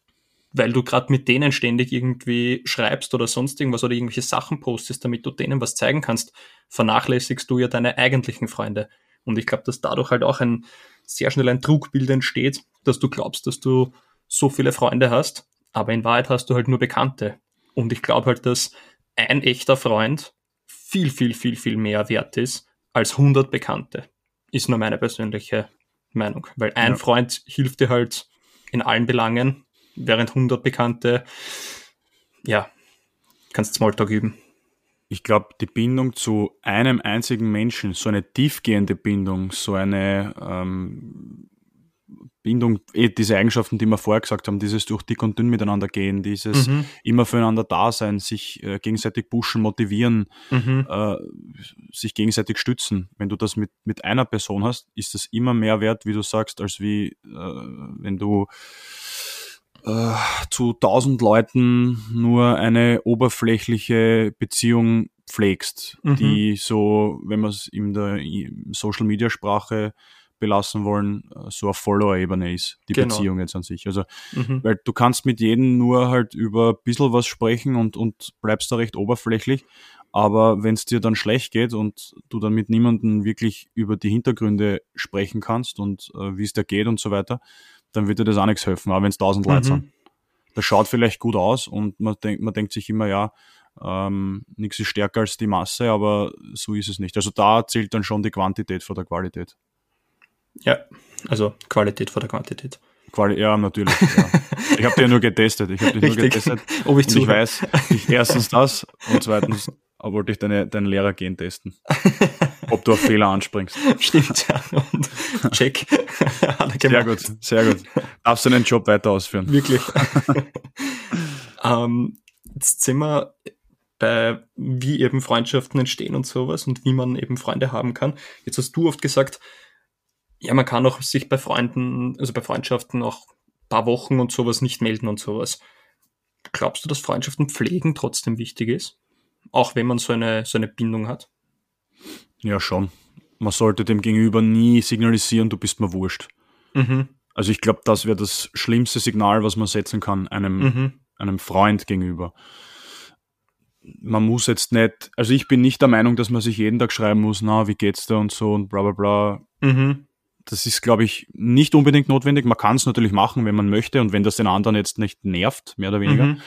weil du gerade mit denen ständig irgendwie schreibst oder sonst irgendwas oder irgendwelche Sachen postest, damit du denen was zeigen kannst, vernachlässigst du ja deine eigentlichen Freunde. Und ich glaube, dass dadurch halt auch ein sehr schnell ein Trugbild entsteht, dass du glaubst, dass du so viele Freunde hast, aber in Wahrheit hast du halt nur Bekannte. Und ich glaube halt, dass ein echter Freund viel, viel, viel, viel mehr wert ist als 100 Bekannte. Ist nur meine persönliche Meinung. Weil ein ja. Freund hilft dir halt in allen Belangen, während 100 Bekannte, ja, kannst Smalltalk üben. Ich glaube, die Bindung zu einem einzigen Menschen, so eine tiefgehende Bindung, so eine ähm, Bindung, eh, diese Eigenschaften, die wir vorher gesagt haben, dieses durch dick und dünn miteinander gehen, dieses mhm. immer füreinander da sein, sich äh, gegenseitig pushen, motivieren, mhm. äh, sich gegenseitig stützen. Wenn du das mit, mit einer Person hast, ist das immer mehr wert, wie du sagst, als wie äh, wenn du äh, zu tausend Leuten nur eine oberflächliche Beziehung pflegst, mhm. die so, wenn man es in der Social Media Sprache belassen wollen, äh, so auf Follower-Ebene ist, die genau. Beziehung jetzt an sich. Also, mhm. weil du kannst mit jedem nur halt über ein bisschen was sprechen und, und bleibst da recht oberflächlich. Aber wenn es dir dann schlecht geht und du dann mit niemandem wirklich über die Hintergründe sprechen kannst und äh, wie es dir geht und so weiter, dann wird dir das auch nichts helfen, auch wenn es tausend mhm. Leute sind. Das schaut vielleicht gut aus und man denkt, man denkt sich immer, ja, ähm, nichts ist stärker als die Masse, aber so ist es nicht. Also da zählt dann schon die Quantität vor der Qualität. Ja, also Qualität vor der Quantität. Quali ja, natürlich. Ja. Ich habe den nur getestet. Ich habe den nur getestet. Ob ich, ich weiß, ich, erstens das und zweitens wollte ich deine, deinen Lehrer gehen testen. Ob du auf Fehler anspringst. Stimmt, ja. Und check. sehr gut, sehr gut. Darfst du deinen Job weiter ausführen. Wirklich. ähm, jetzt sind wir bei, wie eben Freundschaften entstehen und sowas und wie man eben Freunde haben kann. Jetzt hast du oft gesagt, ja, man kann auch sich bei Freunden, also bei Freundschaften auch paar Wochen und sowas nicht melden und sowas. Glaubst du, dass Freundschaften pflegen trotzdem wichtig ist? Auch wenn man so eine, so eine Bindung hat? Ja, schon. Man sollte dem Gegenüber nie signalisieren, du bist mir wurscht. Mhm. Also ich glaube, das wäre das schlimmste Signal, was man setzen kann, einem, mhm. einem Freund gegenüber. Man muss jetzt nicht, also ich bin nicht der Meinung, dass man sich jeden Tag schreiben muss, na, wie geht's dir und so und bla bla bla. Mhm das ist, glaube ich, nicht unbedingt notwendig. Man kann es natürlich machen, wenn man möchte und wenn das den anderen jetzt nicht nervt, mehr oder weniger. Mhm.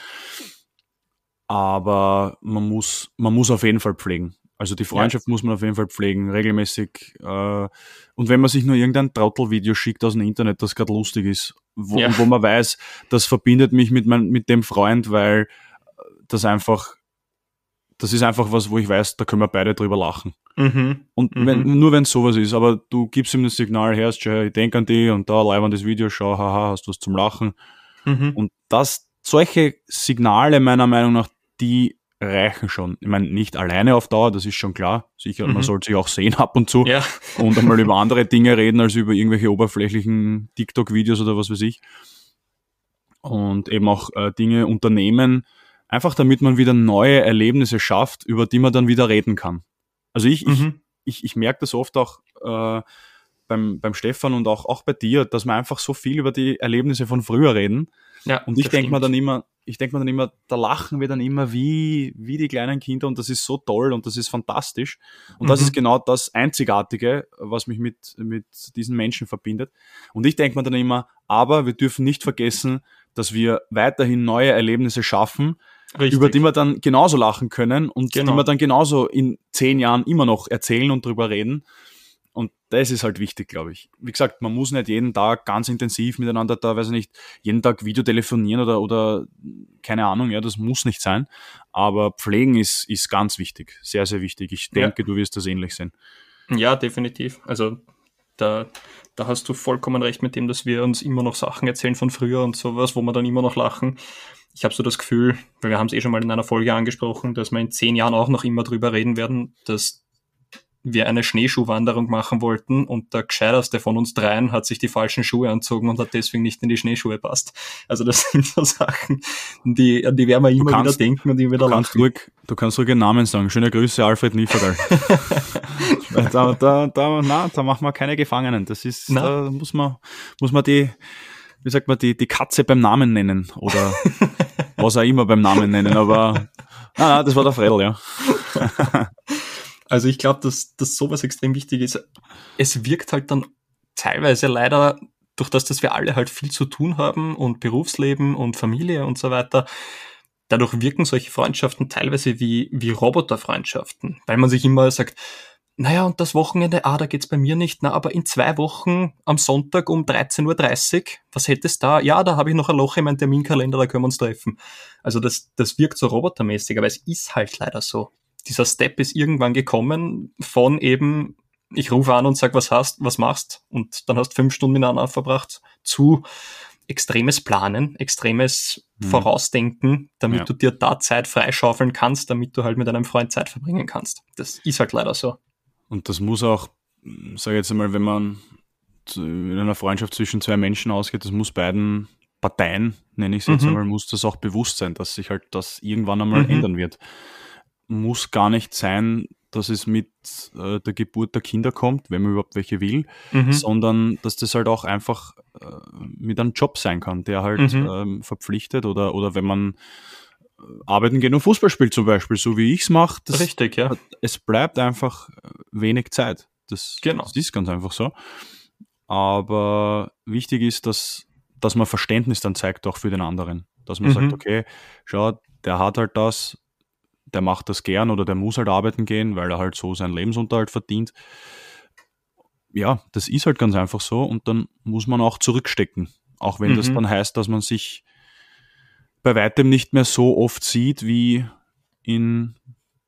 Aber man muss, man muss auf jeden Fall pflegen. Also die Freundschaft ja. muss man auf jeden Fall pflegen, regelmäßig. Äh, und wenn man sich nur irgendein Trottelvideo schickt aus dem Internet, das gerade lustig ist, wo, ja. wo man weiß, das verbindet mich mit, mein, mit dem Freund, weil das einfach, das ist einfach was, wo ich weiß, da können wir beide drüber lachen. Mhm. Und mhm. Wenn, nur wenn es sowas ist, aber du gibst ihm das Signal, hörst ich denke an die und da live an das Video, schau, haha, hast du was zum Lachen. Mhm. Und das, solche Signale meiner Meinung nach, die reichen schon. Ich meine, nicht alleine auf Dauer, das ist schon klar. Sicher, mhm. man sollte sich auch sehen ab und zu ja. und einmal über andere Dinge reden, als über irgendwelche oberflächlichen TikTok-Videos oder was weiß ich. Und eben auch äh, Dinge unternehmen, einfach damit man wieder neue Erlebnisse schafft, über die man dann wieder reden kann. Also ich, mhm. ich, ich, ich merke das oft auch äh, beim, beim Stefan und auch, auch bei dir, dass wir einfach so viel über die Erlebnisse von früher reden. Ja, und ich denke mir dann immer, ich denke mir dann immer, da lachen wir dann immer wie, wie die kleinen Kinder und das ist so toll und das ist fantastisch. Und mhm. das ist genau das Einzigartige, was mich mit, mit diesen Menschen verbindet. Und ich denke mir dann immer, aber wir dürfen nicht vergessen, dass wir weiterhin neue Erlebnisse schaffen, Richtig. über die wir dann genauso lachen können und genau. die wir dann genauso in zehn Jahren immer noch erzählen und drüber reden. Und das ist halt wichtig, glaube ich. Wie gesagt, man muss nicht jeden Tag ganz intensiv miteinander da, weiß ich nicht, jeden Tag Video telefonieren oder, oder keine Ahnung, ja, das muss nicht sein. Aber pflegen ist, ist ganz wichtig, sehr, sehr wichtig. Ich denke, ja. du wirst das ähnlich sehen. Ja, definitiv. Also da, da hast du vollkommen recht mit dem, dass wir uns immer noch Sachen erzählen von früher und sowas, wo wir dann immer noch lachen ich habe so das Gefühl, weil wir haben es eh schon mal in einer Folge angesprochen, dass wir in zehn Jahren auch noch immer drüber reden werden, dass wir eine Schneeschuhwanderung machen wollten und der gescheiterste von uns dreien hat sich die falschen Schuhe anzogen und hat deswegen nicht in die Schneeschuhe passt. Also das sind so Sachen, die, die werden wir immer kannst, wieder denken und immer wieder du kannst, ruhig, du kannst ruhig einen Namen sagen. Schöne Grüße, Alfred Niefertal. da, da, da, na, da machen wir keine Gefangenen. Das ist, na? da muss man, muss man die, wie sagt man, die, die Katze beim Namen nennen oder was auch immer beim Namen nennen, aber na, na, das war der Fredel, ja. Also ich glaube, dass, dass sowas extrem wichtig ist. Es wirkt halt dann teilweise leider, durch das, dass wir alle halt viel zu tun haben und Berufsleben und Familie und so weiter, dadurch wirken solche Freundschaften teilweise wie, wie Roboterfreundschaften, weil man sich immer sagt, naja, und das Wochenende, ah, da geht's bei mir nicht, na, aber in zwei Wochen am Sonntag um 13.30 Uhr, was hättest da? Ja, da habe ich noch ein Loch in meinem Terminkalender, da können wir uns treffen. Also das, das wirkt so robotermäßig, aber es ist halt leider so dieser Step ist irgendwann gekommen von eben, ich rufe an und sag, was hast, was machst, und dann hast fünf Stunden miteinander verbracht, zu extremes Planen, extremes mhm. Vorausdenken, damit ja. du dir da Zeit freischaufeln kannst, damit du halt mit einem Freund Zeit verbringen kannst. Das ist halt leider so. Und das muss auch, sag ich jetzt einmal, wenn man in einer Freundschaft zwischen zwei Menschen ausgeht, das muss beiden Parteien, nenne ich es jetzt mhm. einmal, muss das auch bewusst sein, dass sich halt das irgendwann einmal mhm. ändern wird muss gar nicht sein, dass es mit äh, der Geburt der Kinder kommt, wenn man überhaupt welche will, mhm. sondern dass das halt auch einfach äh, mit einem Job sein kann, der halt mhm. ähm, verpflichtet oder, oder wenn man äh, arbeiten geht und Fußball spielt zum Beispiel, so wie ich es mache. Richtig, ja. Es bleibt einfach äh, wenig Zeit. Das, genau. das ist ganz einfach so. Aber wichtig ist, dass, dass man Verständnis dann zeigt auch für den anderen. Dass man mhm. sagt, okay, schau, der hat halt das, der macht das gern oder der muss halt arbeiten gehen, weil er halt so seinen Lebensunterhalt verdient. Ja, das ist halt ganz einfach so und dann muss man auch zurückstecken. Auch wenn mhm. das dann heißt, dass man sich bei weitem nicht mehr so oft sieht wie in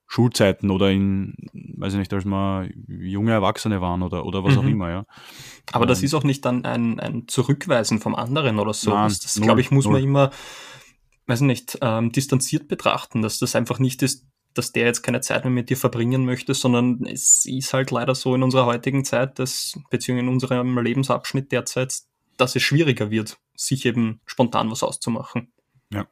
Schulzeiten oder in, weiß ich nicht, als wir junge Erwachsene waren oder, oder was mhm. auch immer, ja. Aber ähm, das ist auch nicht dann ein, ein Zurückweisen vom anderen oder so. Nein, das, glaube ich, muss null. man immer weiß nicht, ähm, distanziert betrachten, dass das einfach nicht ist, dass der jetzt keine Zeit mehr mit dir verbringen möchte, sondern es ist halt leider so in unserer heutigen Zeit, dass, beziehungsweise in unserem Lebensabschnitt derzeit, dass es schwieriger wird, sich eben spontan was auszumachen. Ja,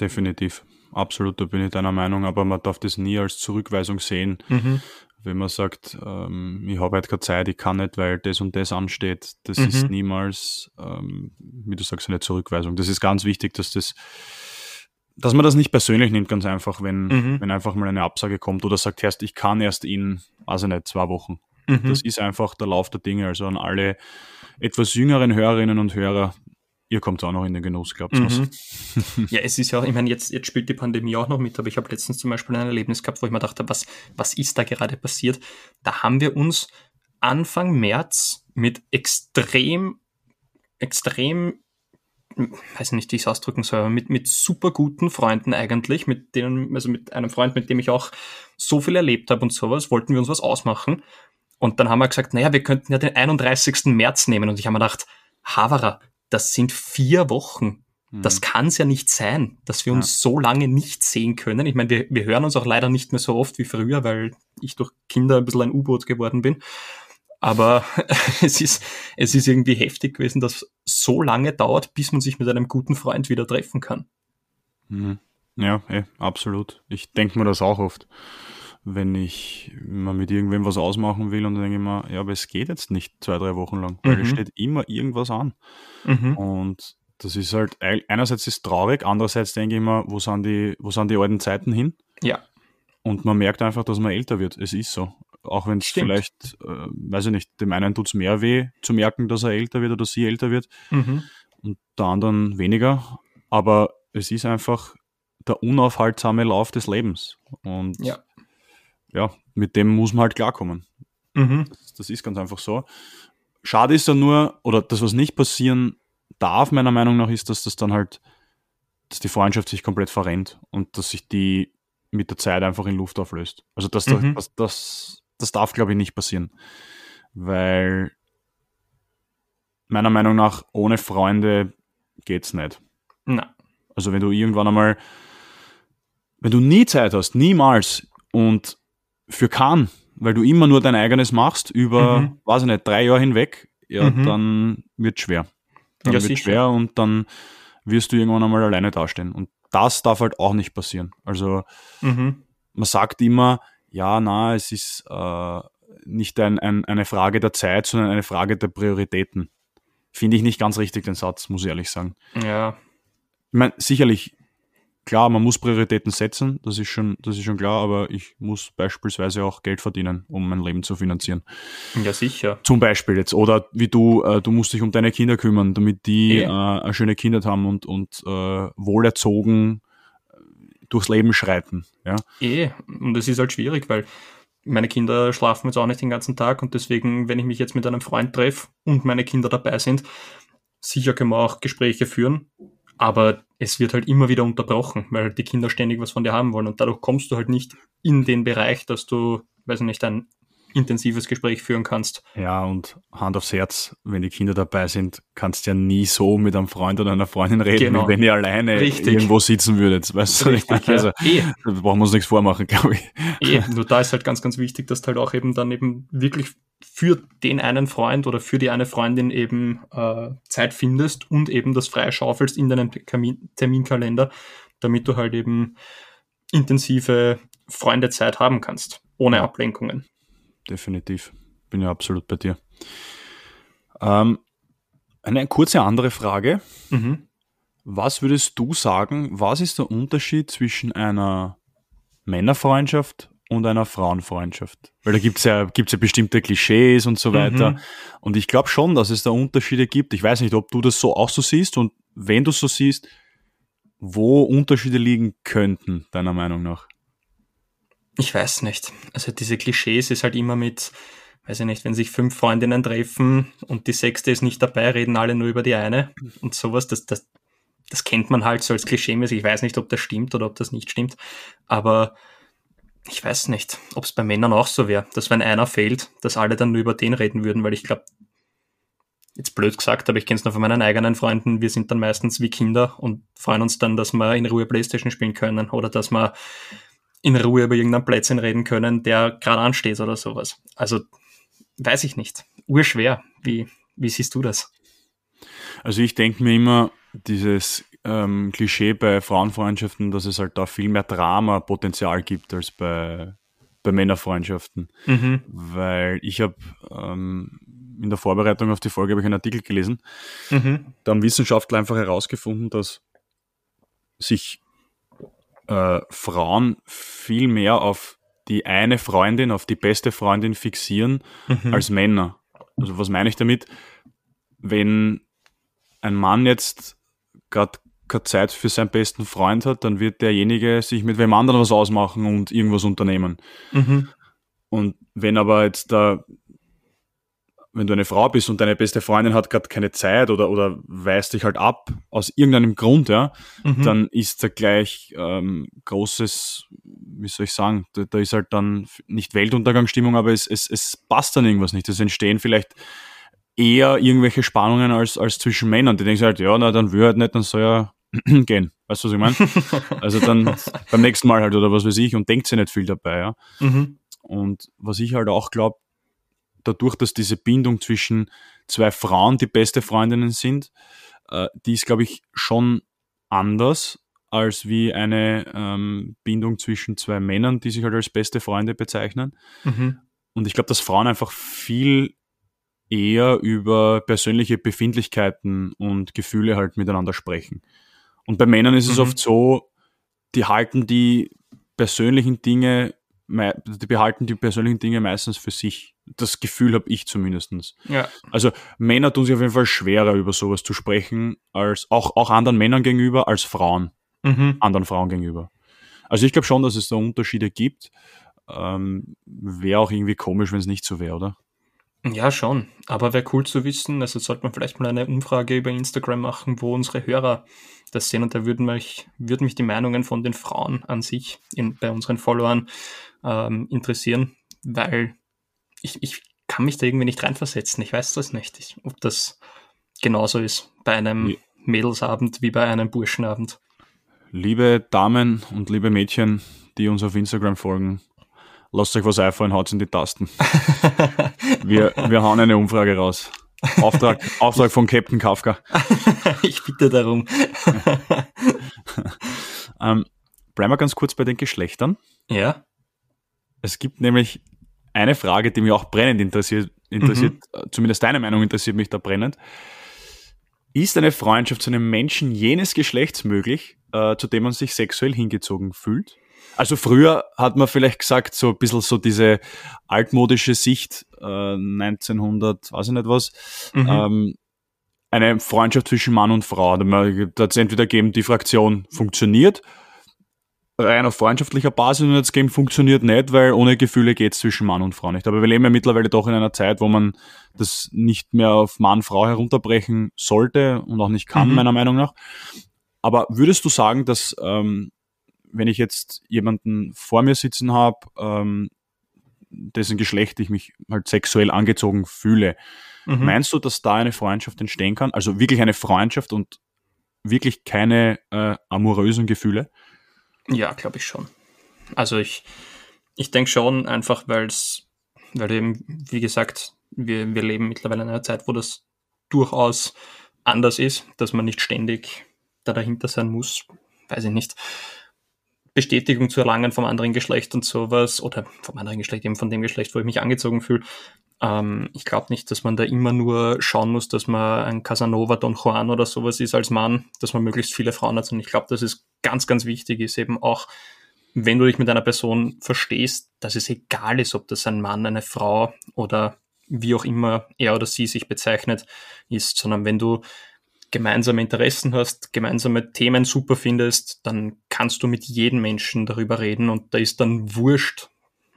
definitiv. Absolut, da bin ich deiner Meinung, aber man darf das nie als Zurückweisung sehen. Mhm. Wenn man sagt, ähm, ich habe halt keine Zeit, ich kann nicht, weil das und das ansteht, das mhm. ist niemals, ähm, wie du sagst, eine Zurückweisung. Das ist ganz wichtig, dass das dass man das nicht persönlich nimmt, ganz einfach, wenn, mhm. wenn einfach mal eine Absage kommt oder sagt, erst ich kann erst in, also nicht, zwei Wochen. Mhm. Das ist einfach der Lauf der Dinge. Also an alle etwas jüngeren Hörerinnen und Hörer, ihr kommt auch noch in den Genuss, glaubt mhm. Ja, es ist ja auch, ich meine, jetzt, jetzt spielt die Pandemie auch noch mit, aber ich habe letztens zum Beispiel ein Erlebnis gehabt, wo ich mir dachte, was, was ist da gerade passiert? Da haben wir uns Anfang März mit extrem, extrem weiß nicht, wie ich es ausdrücken soll, aber mit, mit super guten Freunden eigentlich, mit denen, also mit einem Freund, mit dem ich auch so viel erlebt habe und sowas, wollten wir uns was ausmachen. Und dann haben wir gesagt, naja, wir könnten ja den 31. März nehmen. Und ich habe mir gedacht, Havara, das sind vier Wochen. Mhm. Das kann es ja nicht sein, dass wir uns ja. so lange nicht sehen können. Ich meine, wir, wir hören uns auch leider nicht mehr so oft wie früher, weil ich durch Kinder ein bisschen ein U-Boot geworden bin. Aber es ist, es ist irgendwie heftig gewesen, dass so lange dauert, bis man sich mit einem guten Freund wieder treffen kann. Mhm. Ja, ey, absolut. Ich denke mir das auch oft, wenn ich mal mit irgendwem was ausmachen will und dann denke ich mir, ja, aber es geht jetzt nicht zwei, drei Wochen lang, weil mhm. es steht immer irgendwas an. Mhm. Und das ist halt, einerseits ist es traurig, andererseits denke ich mir, wo sind die, wo sind die alten Zeiten hin? Ja. Und man merkt einfach, dass man älter wird. Es ist so. Auch wenn es vielleicht, äh, weiß ich nicht, dem einen tut es mehr weh zu merken, dass er älter wird oder sie älter wird mhm. und der anderen weniger. Aber es ist einfach der unaufhaltsame Lauf des Lebens. Und ja, ja mit dem muss man halt klarkommen. Mhm. Das, das ist ganz einfach so. Schade ist dann nur, oder das, was nicht passieren darf, meiner Meinung nach, ist, dass das dann halt, dass die Freundschaft sich komplett verrennt und dass sich die mit der Zeit einfach in Luft auflöst. Also dass mhm. das, das, das darf, glaube ich, nicht passieren. Weil meiner Meinung nach ohne Freunde geht's nicht. Na. Also wenn du irgendwann einmal, wenn du nie Zeit hast, niemals und für kann, weil du immer nur dein eigenes machst über, mhm. weiß ich nicht, drei Jahre hinweg, ja, mhm. dann wird schwer. Dann ja, wird schwer und dann wirst du irgendwann einmal alleine dastehen. Und das darf halt auch nicht passieren. Also mhm. man sagt immer, ja, na, es ist äh, nicht ein, ein, eine Frage der Zeit, sondern eine Frage der Prioritäten. Finde ich nicht ganz richtig, den Satz, muss ich ehrlich sagen. Ja. Ich meine, sicherlich, klar, man muss Prioritäten setzen, das ist schon, das ist schon klar, aber ich muss beispielsweise auch Geld verdienen, um mein Leben zu finanzieren. Ja, sicher. Zum Beispiel jetzt. Oder wie du, äh, du musst dich um deine Kinder kümmern, damit die eh. äh, eine schöne Kindheit haben und, und äh, wohlerzogen durchs Leben schreiten. Ja? Eh, und es ist halt schwierig, weil meine Kinder schlafen jetzt auch nicht den ganzen Tag und deswegen, wenn ich mich jetzt mit einem Freund treffe und meine Kinder dabei sind, sicher können wir auch Gespräche führen, aber es wird halt immer wieder unterbrochen, weil die Kinder ständig was von dir haben wollen und dadurch kommst du halt nicht in den Bereich, dass du, weiß ich nicht, ein intensives Gespräch führen kannst. Ja, und Hand aufs Herz, wenn die Kinder dabei sind, kannst du ja nie so mit einem Freund oder einer Freundin reden, genau. wie wenn ihr alleine Richtig. irgendwo sitzen würdet. Weißt du, Richtig, also, ja. eh. da brauchen wir uns nichts vormachen, glaube ich. Eh. Nur da ist halt ganz, ganz wichtig, dass du halt auch eben dann eben wirklich für den einen Freund oder für die eine Freundin eben äh, Zeit findest und eben das freischaufelst in deinem Terminkalender, damit du halt eben intensive Freundezeit haben kannst, ohne Ablenkungen definitiv. Bin ja absolut bei dir. Ähm, eine kurze andere Frage. Mhm. Was würdest du sagen, was ist der Unterschied zwischen einer Männerfreundschaft und einer Frauenfreundschaft? Weil da gibt es ja, gibt's ja bestimmte Klischees und so weiter. Mhm. Und ich glaube schon, dass es da Unterschiede gibt. Ich weiß nicht, ob du das so auch so siehst und wenn du so siehst, wo Unterschiede liegen könnten, deiner Meinung nach. Ich weiß nicht. Also diese Klischees ist halt immer mit, weiß ich nicht, wenn sich fünf Freundinnen treffen und die sechste ist nicht dabei, reden alle nur über die eine und sowas. Das, das, das kennt man halt so als Klischee-mäßig. Ich weiß nicht, ob das stimmt oder ob das nicht stimmt. Aber ich weiß nicht, ob es bei Männern auch so wäre, dass wenn einer fehlt, dass alle dann nur über den reden würden, weil ich glaube, jetzt blöd gesagt, aber ich kenne es nur von meinen eigenen Freunden, wir sind dann meistens wie Kinder und freuen uns dann, dass wir in Ruhe Playstation spielen können oder dass wir in Ruhe über irgendeinen Plätzchen reden können, der gerade ansteht oder sowas. Also weiß ich nicht. Urschwer. Wie, wie siehst du das? Also ich denke mir immer, dieses ähm, Klischee bei Frauenfreundschaften, dass es halt da viel mehr Drama-Potenzial gibt als bei, bei Männerfreundschaften. Mhm. Weil ich habe ähm, in der Vorbereitung auf die Folge ich einen Artikel gelesen. Mhm. Da haben Wissenschaftler einfach herausgefunden, dass sich äh, Frauen viel mehr auf die eine Freundin, auf die beste Freundin fixieren mhm. als Männer. Also was meine ich damit? Wenn ein Mann jetzt gerade keine Zeit für seinen besten Freund hat, dann wird derjenige sich mit wem anderen was ausmachen und irgendwas unternehmen. Mhm. Und wenn aber jetzt da wenn du eine Frau bist und deine beste Freundin hat gerade keine Zeit oder, oder weist dich halt ab aus irgendeinem Grund, ja, mhm. dann ist da gleich ähm, großes, wie soll ich sagen, da, da, ist halt dann nicht Weltuntergangsstimmung, aber es, es, es passt dann irgendwas nicht. Es entstehen vielleicht eher irgendwelche Spannungen als, als zwischen Männern. Die denken halt, ja, na, dann will er halt nicht, dann soll er gehen. Weißt du, was ich meine? also dann beim nächsten Mal halt oder was weiß ich und denkt sich nicht viel dabei, ja. Mhm. Und was ich halt auch glaube, dadurch, dass diese Bindung zwischen zwei Frauen die beste Freundinnen sind, äh, die ist, glaube ich, schon anders als wie eine ähm, Bindung zwischen zwei Männern, die sich halt als beste Freunde bezeichnen. Mhm. Und ich glaube, dass Frauen einfach viel eher über persönliche Befindlichkeiten und Gefühle halt miteinander sprechen. Und bei Männern ist es mhm. oft so, die halten die persönlichen Dinge die behalten die persönlichen Dinge meistens für sich. Das Gefühl habe ich zumindestens. Ja. Also Männer tun sich auf jeden Fall schwerer, über sowas zu sprechen, als auch, auch anderen Männern gegenüber, als Frauen, mhm. anderen Frauen gegenüber. Also ich glaube schon, dass es da Unterschiede gibt. Ähm, wäre auch irgendwie komisch, wenn es nicht so wäre, oder? Ja, schon. Aber wäre cool zu wissen, also sollte man vielleicht mal eine Umfrage über Instagram machen, wo unsere Hörer das sehen und da würden mich, würden mich die Meinungen von den Frauen an sich in, bei unseren Followern ähm, interessieren, weil ich, ich kann mich da irgendwie nicht reinversetzen. Ich weiß das nicht, ich, ob das genauso ist bei einem Mädelsabend wie bei einem Burschenabend. Liebe Damen und liebe Mädchen, die uns auf Instagram folgen, lasst euch was einfallen, haut in die Tasten. wir, wir hauen eine Umfrage raus. Auftrag, Auftrag von Captain Kafka. ich bitte darum. ähm, bleiben wir ganz kurz bei den Geschlechtern. Ja. Es gibt nämlich eine Frage, die mich auch brennend interessiert, interessiert mhm. zumindest deine Meinung interessiert mich da brennend. Ist eine Freundschaft zu einem Menschen jenes Geschlechts möglich, äh, zu dem man sich sexuell hingezogen fühlt? Also früher hat man vielleicht gesagt, so ein bisschen so diese altmodische Sicht, äh, 1900, weiß ich nicht was, mhm. ähm, eine Freundschaft zwischen Mann und Frau. Da hat es entweder gegeben, die Fraktion funktioniert, rein auf freundschaftlicher Basis und jetzt gegeben, funktioniert nicht, weil ohne Gefühle geht es zwischen Mann und Frau nicht. Aber wir leben ja mittlerweile doch in einer Zeit, wo man das nicht mehr auf Mann-Frau herunterbrechen sollte und auch nicht kann, mhm. meiner Meinung nach. Aber würdest du sagen, dass ähm, wenn ich jetzt jemanden vor mir sitzen habe, ähm, dessen Geschlecht ich mich halt sexuell angezogen fühle, mhm. meinst du, dass da eine Freundschaft entstehen kann? Also wirklich eine Freundschaft und wirklich keine äh, amorösen Gefühle? Ja, glaube ich schon. Also ich, ich denke schon einfach, weil es, weil eben, wie gesagt, wir, wir leben mittlerweile in einer Zeit, wo das durchaus anders ist, dass man nicht ständig da dahinter sein muss, weiß ich nicht. Bestätigung zu erlangen vom anderen Geschlecht und sowas, oder vom anderen Geschlecht, eben von dem Geschlecht, wo ich mich angezogen fühle. Ähm, ich glaube nicht, dass man da immer nur schauen muss, dass man ein Casanova, Don Juan oder sowas ist als Mann, dass man möglichst viele Frauen hat. Und ich glaube, dass es ganz, ganz wichtig ist, eben auch, wenn du dich mit einer Person verstehst, dass es egal ist, ob das ein Mann, eine Frau oder wie auch immer er oder sie sich bezeichnet ist, sondern wenn du gemeinsame Interessen hast, gemeinsame Themen super findest, dann kannst du mit jedem Menschen darüber reden und da ist dann wurscht,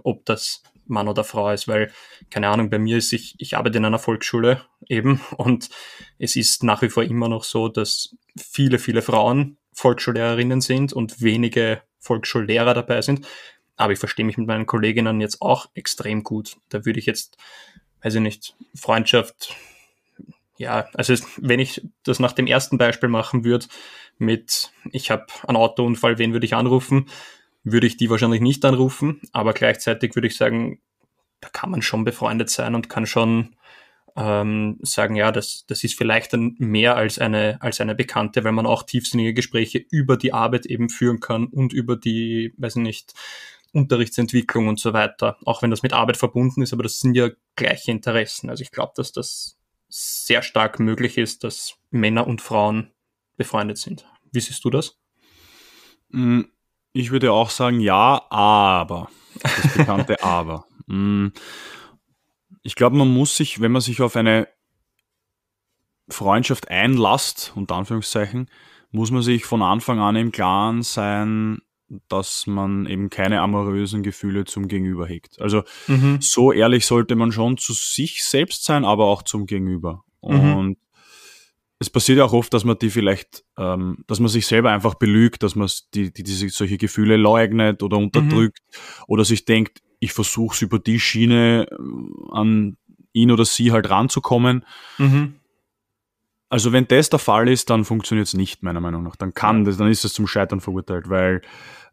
ob das Mann oder Frau ist, weil, keine Ahnung, bei mir ist ich, ich arbeite in einer Volksschule eben und es ist nach wie vor immer noch so, dass viele, viele Frauen Volksschullehrerinnen sind und wenige Volksschullehrer dabei sind. Aber ich verstehe mich mit meinen Kolleginnen jetzt auch extrem gut. Da würde ich jetzt, weiß ich nicht, Freundschaft ja, also wenn ich das nach dem ersten Beispiel machen würde, mit ich habe einen Autounfall, wen würde ich anrufen, würde ich die wahrscheinlich nicht anrufen, aber gleichzeitig würde ich sagen, da kann man schon befreundet sein und kann schon ähm, sagen, ja, das, das ist vielleicht dann mehr als eine, als eine Bekannte, weil man auch tiefsinnige Gespräche über die Arbeit eben führen kann und über die, weiß ich nicht, Unterrichtsentwicklung und so weiter. Auch wenn das mit Arbeit verbunden ist, aber das sind ja gleiche Interessen. Also ich glaube, dass das sehr stark möglich ist, dass Männer und Frauen befreundet sind. Wie siehst du das? Mm, ich würde auch sagen, ja, aber. Das bekannte Aber. Mm, ich glaube, man muss sich, wenn man sich auf eine Freundschaft einlasst, unter Anführungszeichen, muss man sich von Anfang an im Klaren sein, dass man eben keine amorösen Gefühle zum Gegenüber hegt. Also mhm. so ehrlich sollte man schon zu sich selbst sein, aber auch zum Gegenüber. Mhm. Und es passiert ja auch oft, dass man die vielleicht, ähm, dass man sich selber einfach belügt, dass man die, die, diese solche Gefühle leugnet oder unterdrückt mhm. oder sich denkt, ich versuche es über die Schiene äh, an ihn oder sie halt ranzukommen. Mhm. Also wenn das der Fall ist, dann funktioniert es nicht, meiner Meinung nach. Dann kann das, dann ist es zum Scheitern verurteilt, weil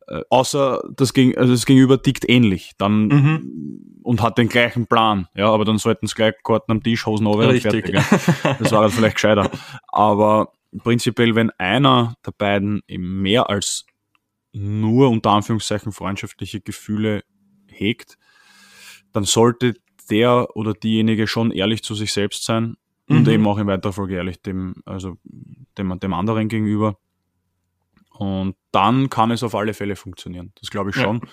äh, außer das, Geg also das Gegenüber tickt ähnlich dann mhm. und hat den gleichen Plan. Ja, aber dann sollten es gleich Karten am Tisch, Hosen over und fertig. Ja. Das war halt vielleicht gescheiter. Aber prinzipiell, wenn einer der beiden eben mehr als nur unter Anführungszeichen freundschaftliche Gefühle hegt, dann sollte der oder diejenige schon ehrlich zu sich selbst sein und mhm. eben auch in weiterer Folge ehrlich dem, also dem, dem anderen gegenüber. Und dann kann es auf alle Fälle funktionieren. Das glaube ich schon. Ja.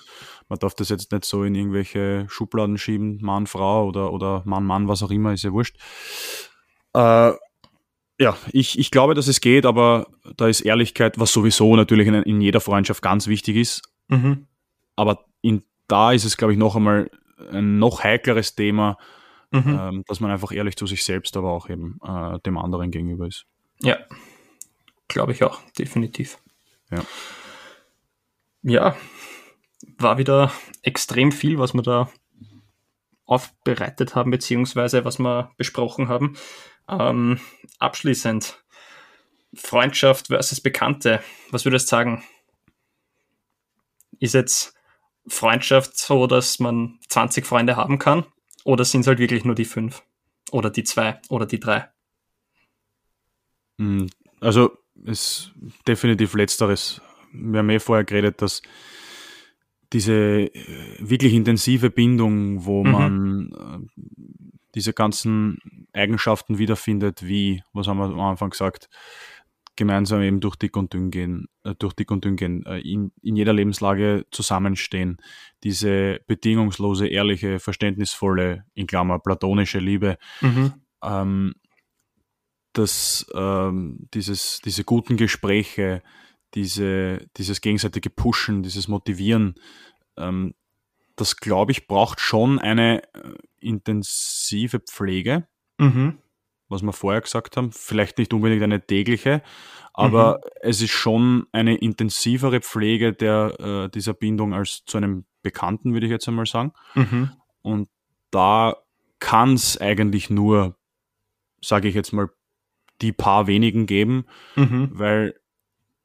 Man darf das jetzt nicht so in irgendwelche Schubladen schieben, Mann, Frau oder, oder Mann, Mann, was auch immer, ist ja wurscht. Äh, ja, ich, ich glaube, dass es geht, aber da ist Ehrlichkeit, was sowieso natürlich in, in jeder Freundschaft ganz wichtig ist. Mhm. Aber in, da ist es, glaube ich, noch einmal ein noch heikleres Thema, mhm. ähm, dass man einfach ehrlich zu sich selbst, aber auch eben äh, dem anderen gegenüber ist. Ja, glaube ich auch, definitiv. Ja. ja, war wieder extrem viel, was wir da aufbereitet haben, beziehungsweise was wir besprochen haben. Ähm, abschließend, Freundschaft versus Bekannte. Was würdest du sagen? Ist jetzt Freundschaft so, dass man 20 Freunde haben kann? Oder sind es halt wirklich nur die fünf? Oder die zwei? Oder die drei? Hm, also, es ist definitiv Letzteres. Wir haben eh vorher geredet, dass diese äh, wirklich intensive Bindung, wo mhm. man äh, diese ganzen Eigenschaften wiederfindet, wie, was haben wir am Anfang gesagt, gemeinsam eben durch dick und dünn gehen, äh, durch dick und dünn gehen, äh, in, in jeder Lebenslage zusammenstehen, diese bedingungslose, ehrliche, verständnisvolle, in Klammer, platonische Liebe, mhm. ähm, das, ähm, dieses, diese guten Gespräche, diese, dieses gegenseitige Pushen, dieses Motivieren, ähm, das glaube ich braucht schon eine äh, intensive Pflege. Mhm was wir vorher gesagt haben. Vielleicht nicht unbedingt eine tägliche, aber mhm. es ist schon eine intensivere Pflege der, äh, dieser Bindung als zu einem Bekannten, würde ich jetzt einmal sagen. Mhm. Und da kann es eigentlich nur, sage ich jetzt mal, die paar wenigen geben, mhm. weil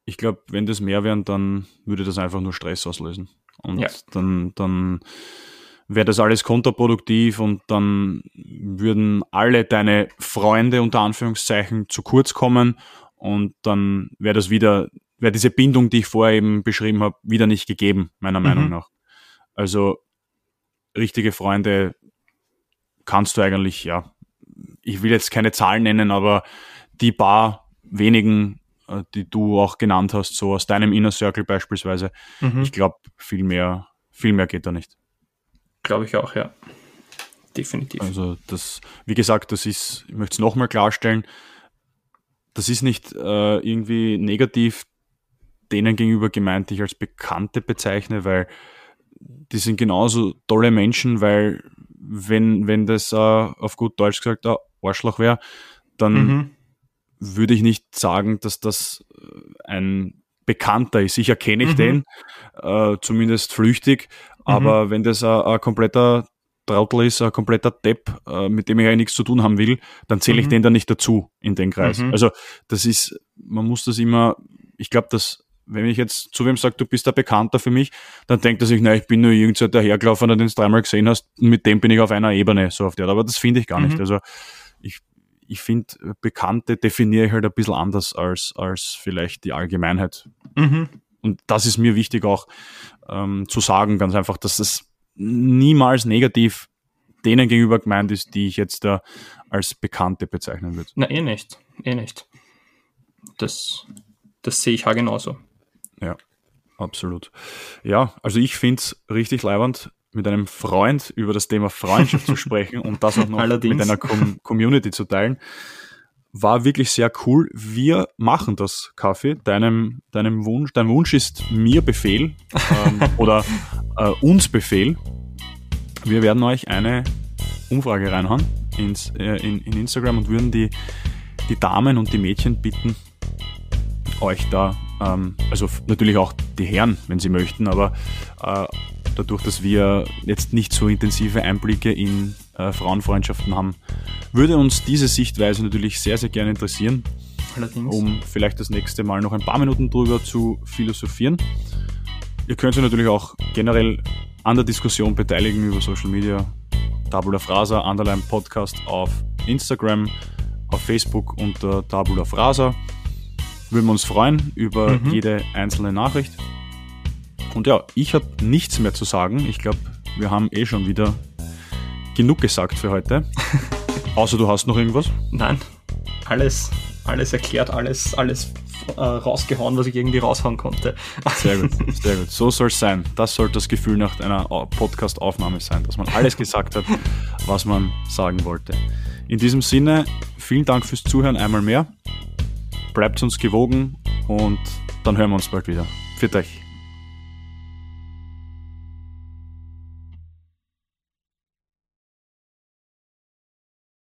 ich glaube, wenn das mehr wären, dann würde das einfach nur Stress auslösen. Und ja. dann, dann wäre das alles kontraproduktiv und dann würden alle deine Freunde unter Anführungszeichen zu kurz kommen und dann wäre das wieder, wäre diese Bindung, die ich vorher eben beschrieben habe, wieder nicht gegeben, meiner mhm. Meinung nach. Also richtige Freunde kannst du eigentlich, ja, ich will jetzt keine Zahlen nennen, aber die paar wenigen, äh, die du auch genannt hast, so aus deinem Inner Circle beispielsweise, mhm. ich glaube, viel mehr, viel mehr geht da nicht. Glaube ich auch, ja. Definitiv. Also das, wie gesagt, das ist, ich möchte es nochmal klarstellen, das ist nicht äh, irgendwie negativ denen gegenüber gemeint, die ich als Bekannte bezeichne, weil die sind genauso tolle Menschen, weil wenn, wenn das äh, auf gut Deutsch gesagt ein Arschloch wäre, dann mhm. würde ich nicht sagen, dass das äh, ein Bekannter ist. Sicher kenne ich mhm. den, äh, zumindest flüchtig, aber mhm. wenn das ein, kompletter Trautel ist, ein kompletter Depp, äh, mit dem ich eigentlich nichts zu tun haben will, dann zähle ich mhm. den dann nicht dazu in den Kreis. Mhm. Also das ist, man muss das immer, ich glaube, dass wenn ich jetzt zu wem sage, du bist der Bekannter für mich, dann denkt er sich, na, ich bin nur irgendein dahergelaufen, den du dreimal gesehen hast, mit dem bin ich auf einer Ebene, so auf der. Aber das finde ich gar nicht. Mhm. Also ich, ich finde, Bekannte definiere ich halt ein bisschen anders als, als vielleicht die Allgemeinheit. Mhm. Und das ist mir wichtig auch ähm, zu sagen, ganz einfach, dass es niemals negativ denen gegenüber gemeint ist, die ich jetzt da als Bekannte bezeichnen würde. Na, eh nicht. Eh nicht. Das, das sehe ich ja genauso. Ja, absolut. Ja, also ich finde es richtig leibend, mit einem Freund über das Thema Freundschaft zu sprechen und das auch noch Allerdings. mit einer Com Community zu teilen war wirklich sehr cool. Wir machen das, Kaffee. Deinem, deinem Wunsch, dein Wunsch ist mir Befehl ähm, oder äh, uns Befehl. Wir werden euch eine Umfrage reinhauen ins, äh, in, in Instagram und würden die, die Damen und die Mädchen bitten, euch da, ähm, also natürlich auch die Herren, wenn sie möchten, aber äh, dadurch, dass wir jetzt nicht so intensive Einblicke in äh, Frauenfreundschaften haben, würde uns diese Sichtweise natürlich sehr, sehr gerne interessieren, Allerdings. um vielleicht das nächste Mal noch ein paar Minuten drüber zu philosophieren. Ihr könnt euch natürlich auch generell an der Diskussion beteiligen über Social Media. Tabula Frasa, Underline Podcast auf Instagram, auf Facebook unter Tabula Frasa. Würden wir uns freuen über mhm. jede einzelne Nachricht. Und ja, ich habe nichts mehr zu sagen. Ich glaube, wir haben eh schon wieder genug gesagt für heute. Außer du hast noch irgendwas? Nein, alles, alles erklärt, alles, alles äh, rausgehauen, was ich irgendwie raushauen konnte. Sehr gut, sehr gut. So soll es sein. Das sollte das Gefühl nach einer Podcast-Aufnahme sein, dass man alles gesagt hat, was man sagen wollte. In diesem Sinne, vielen Dank fürs Zuhören einmal mehr. Bleibt uns gewogen und dann hören wir uns bald wieder. Für euch.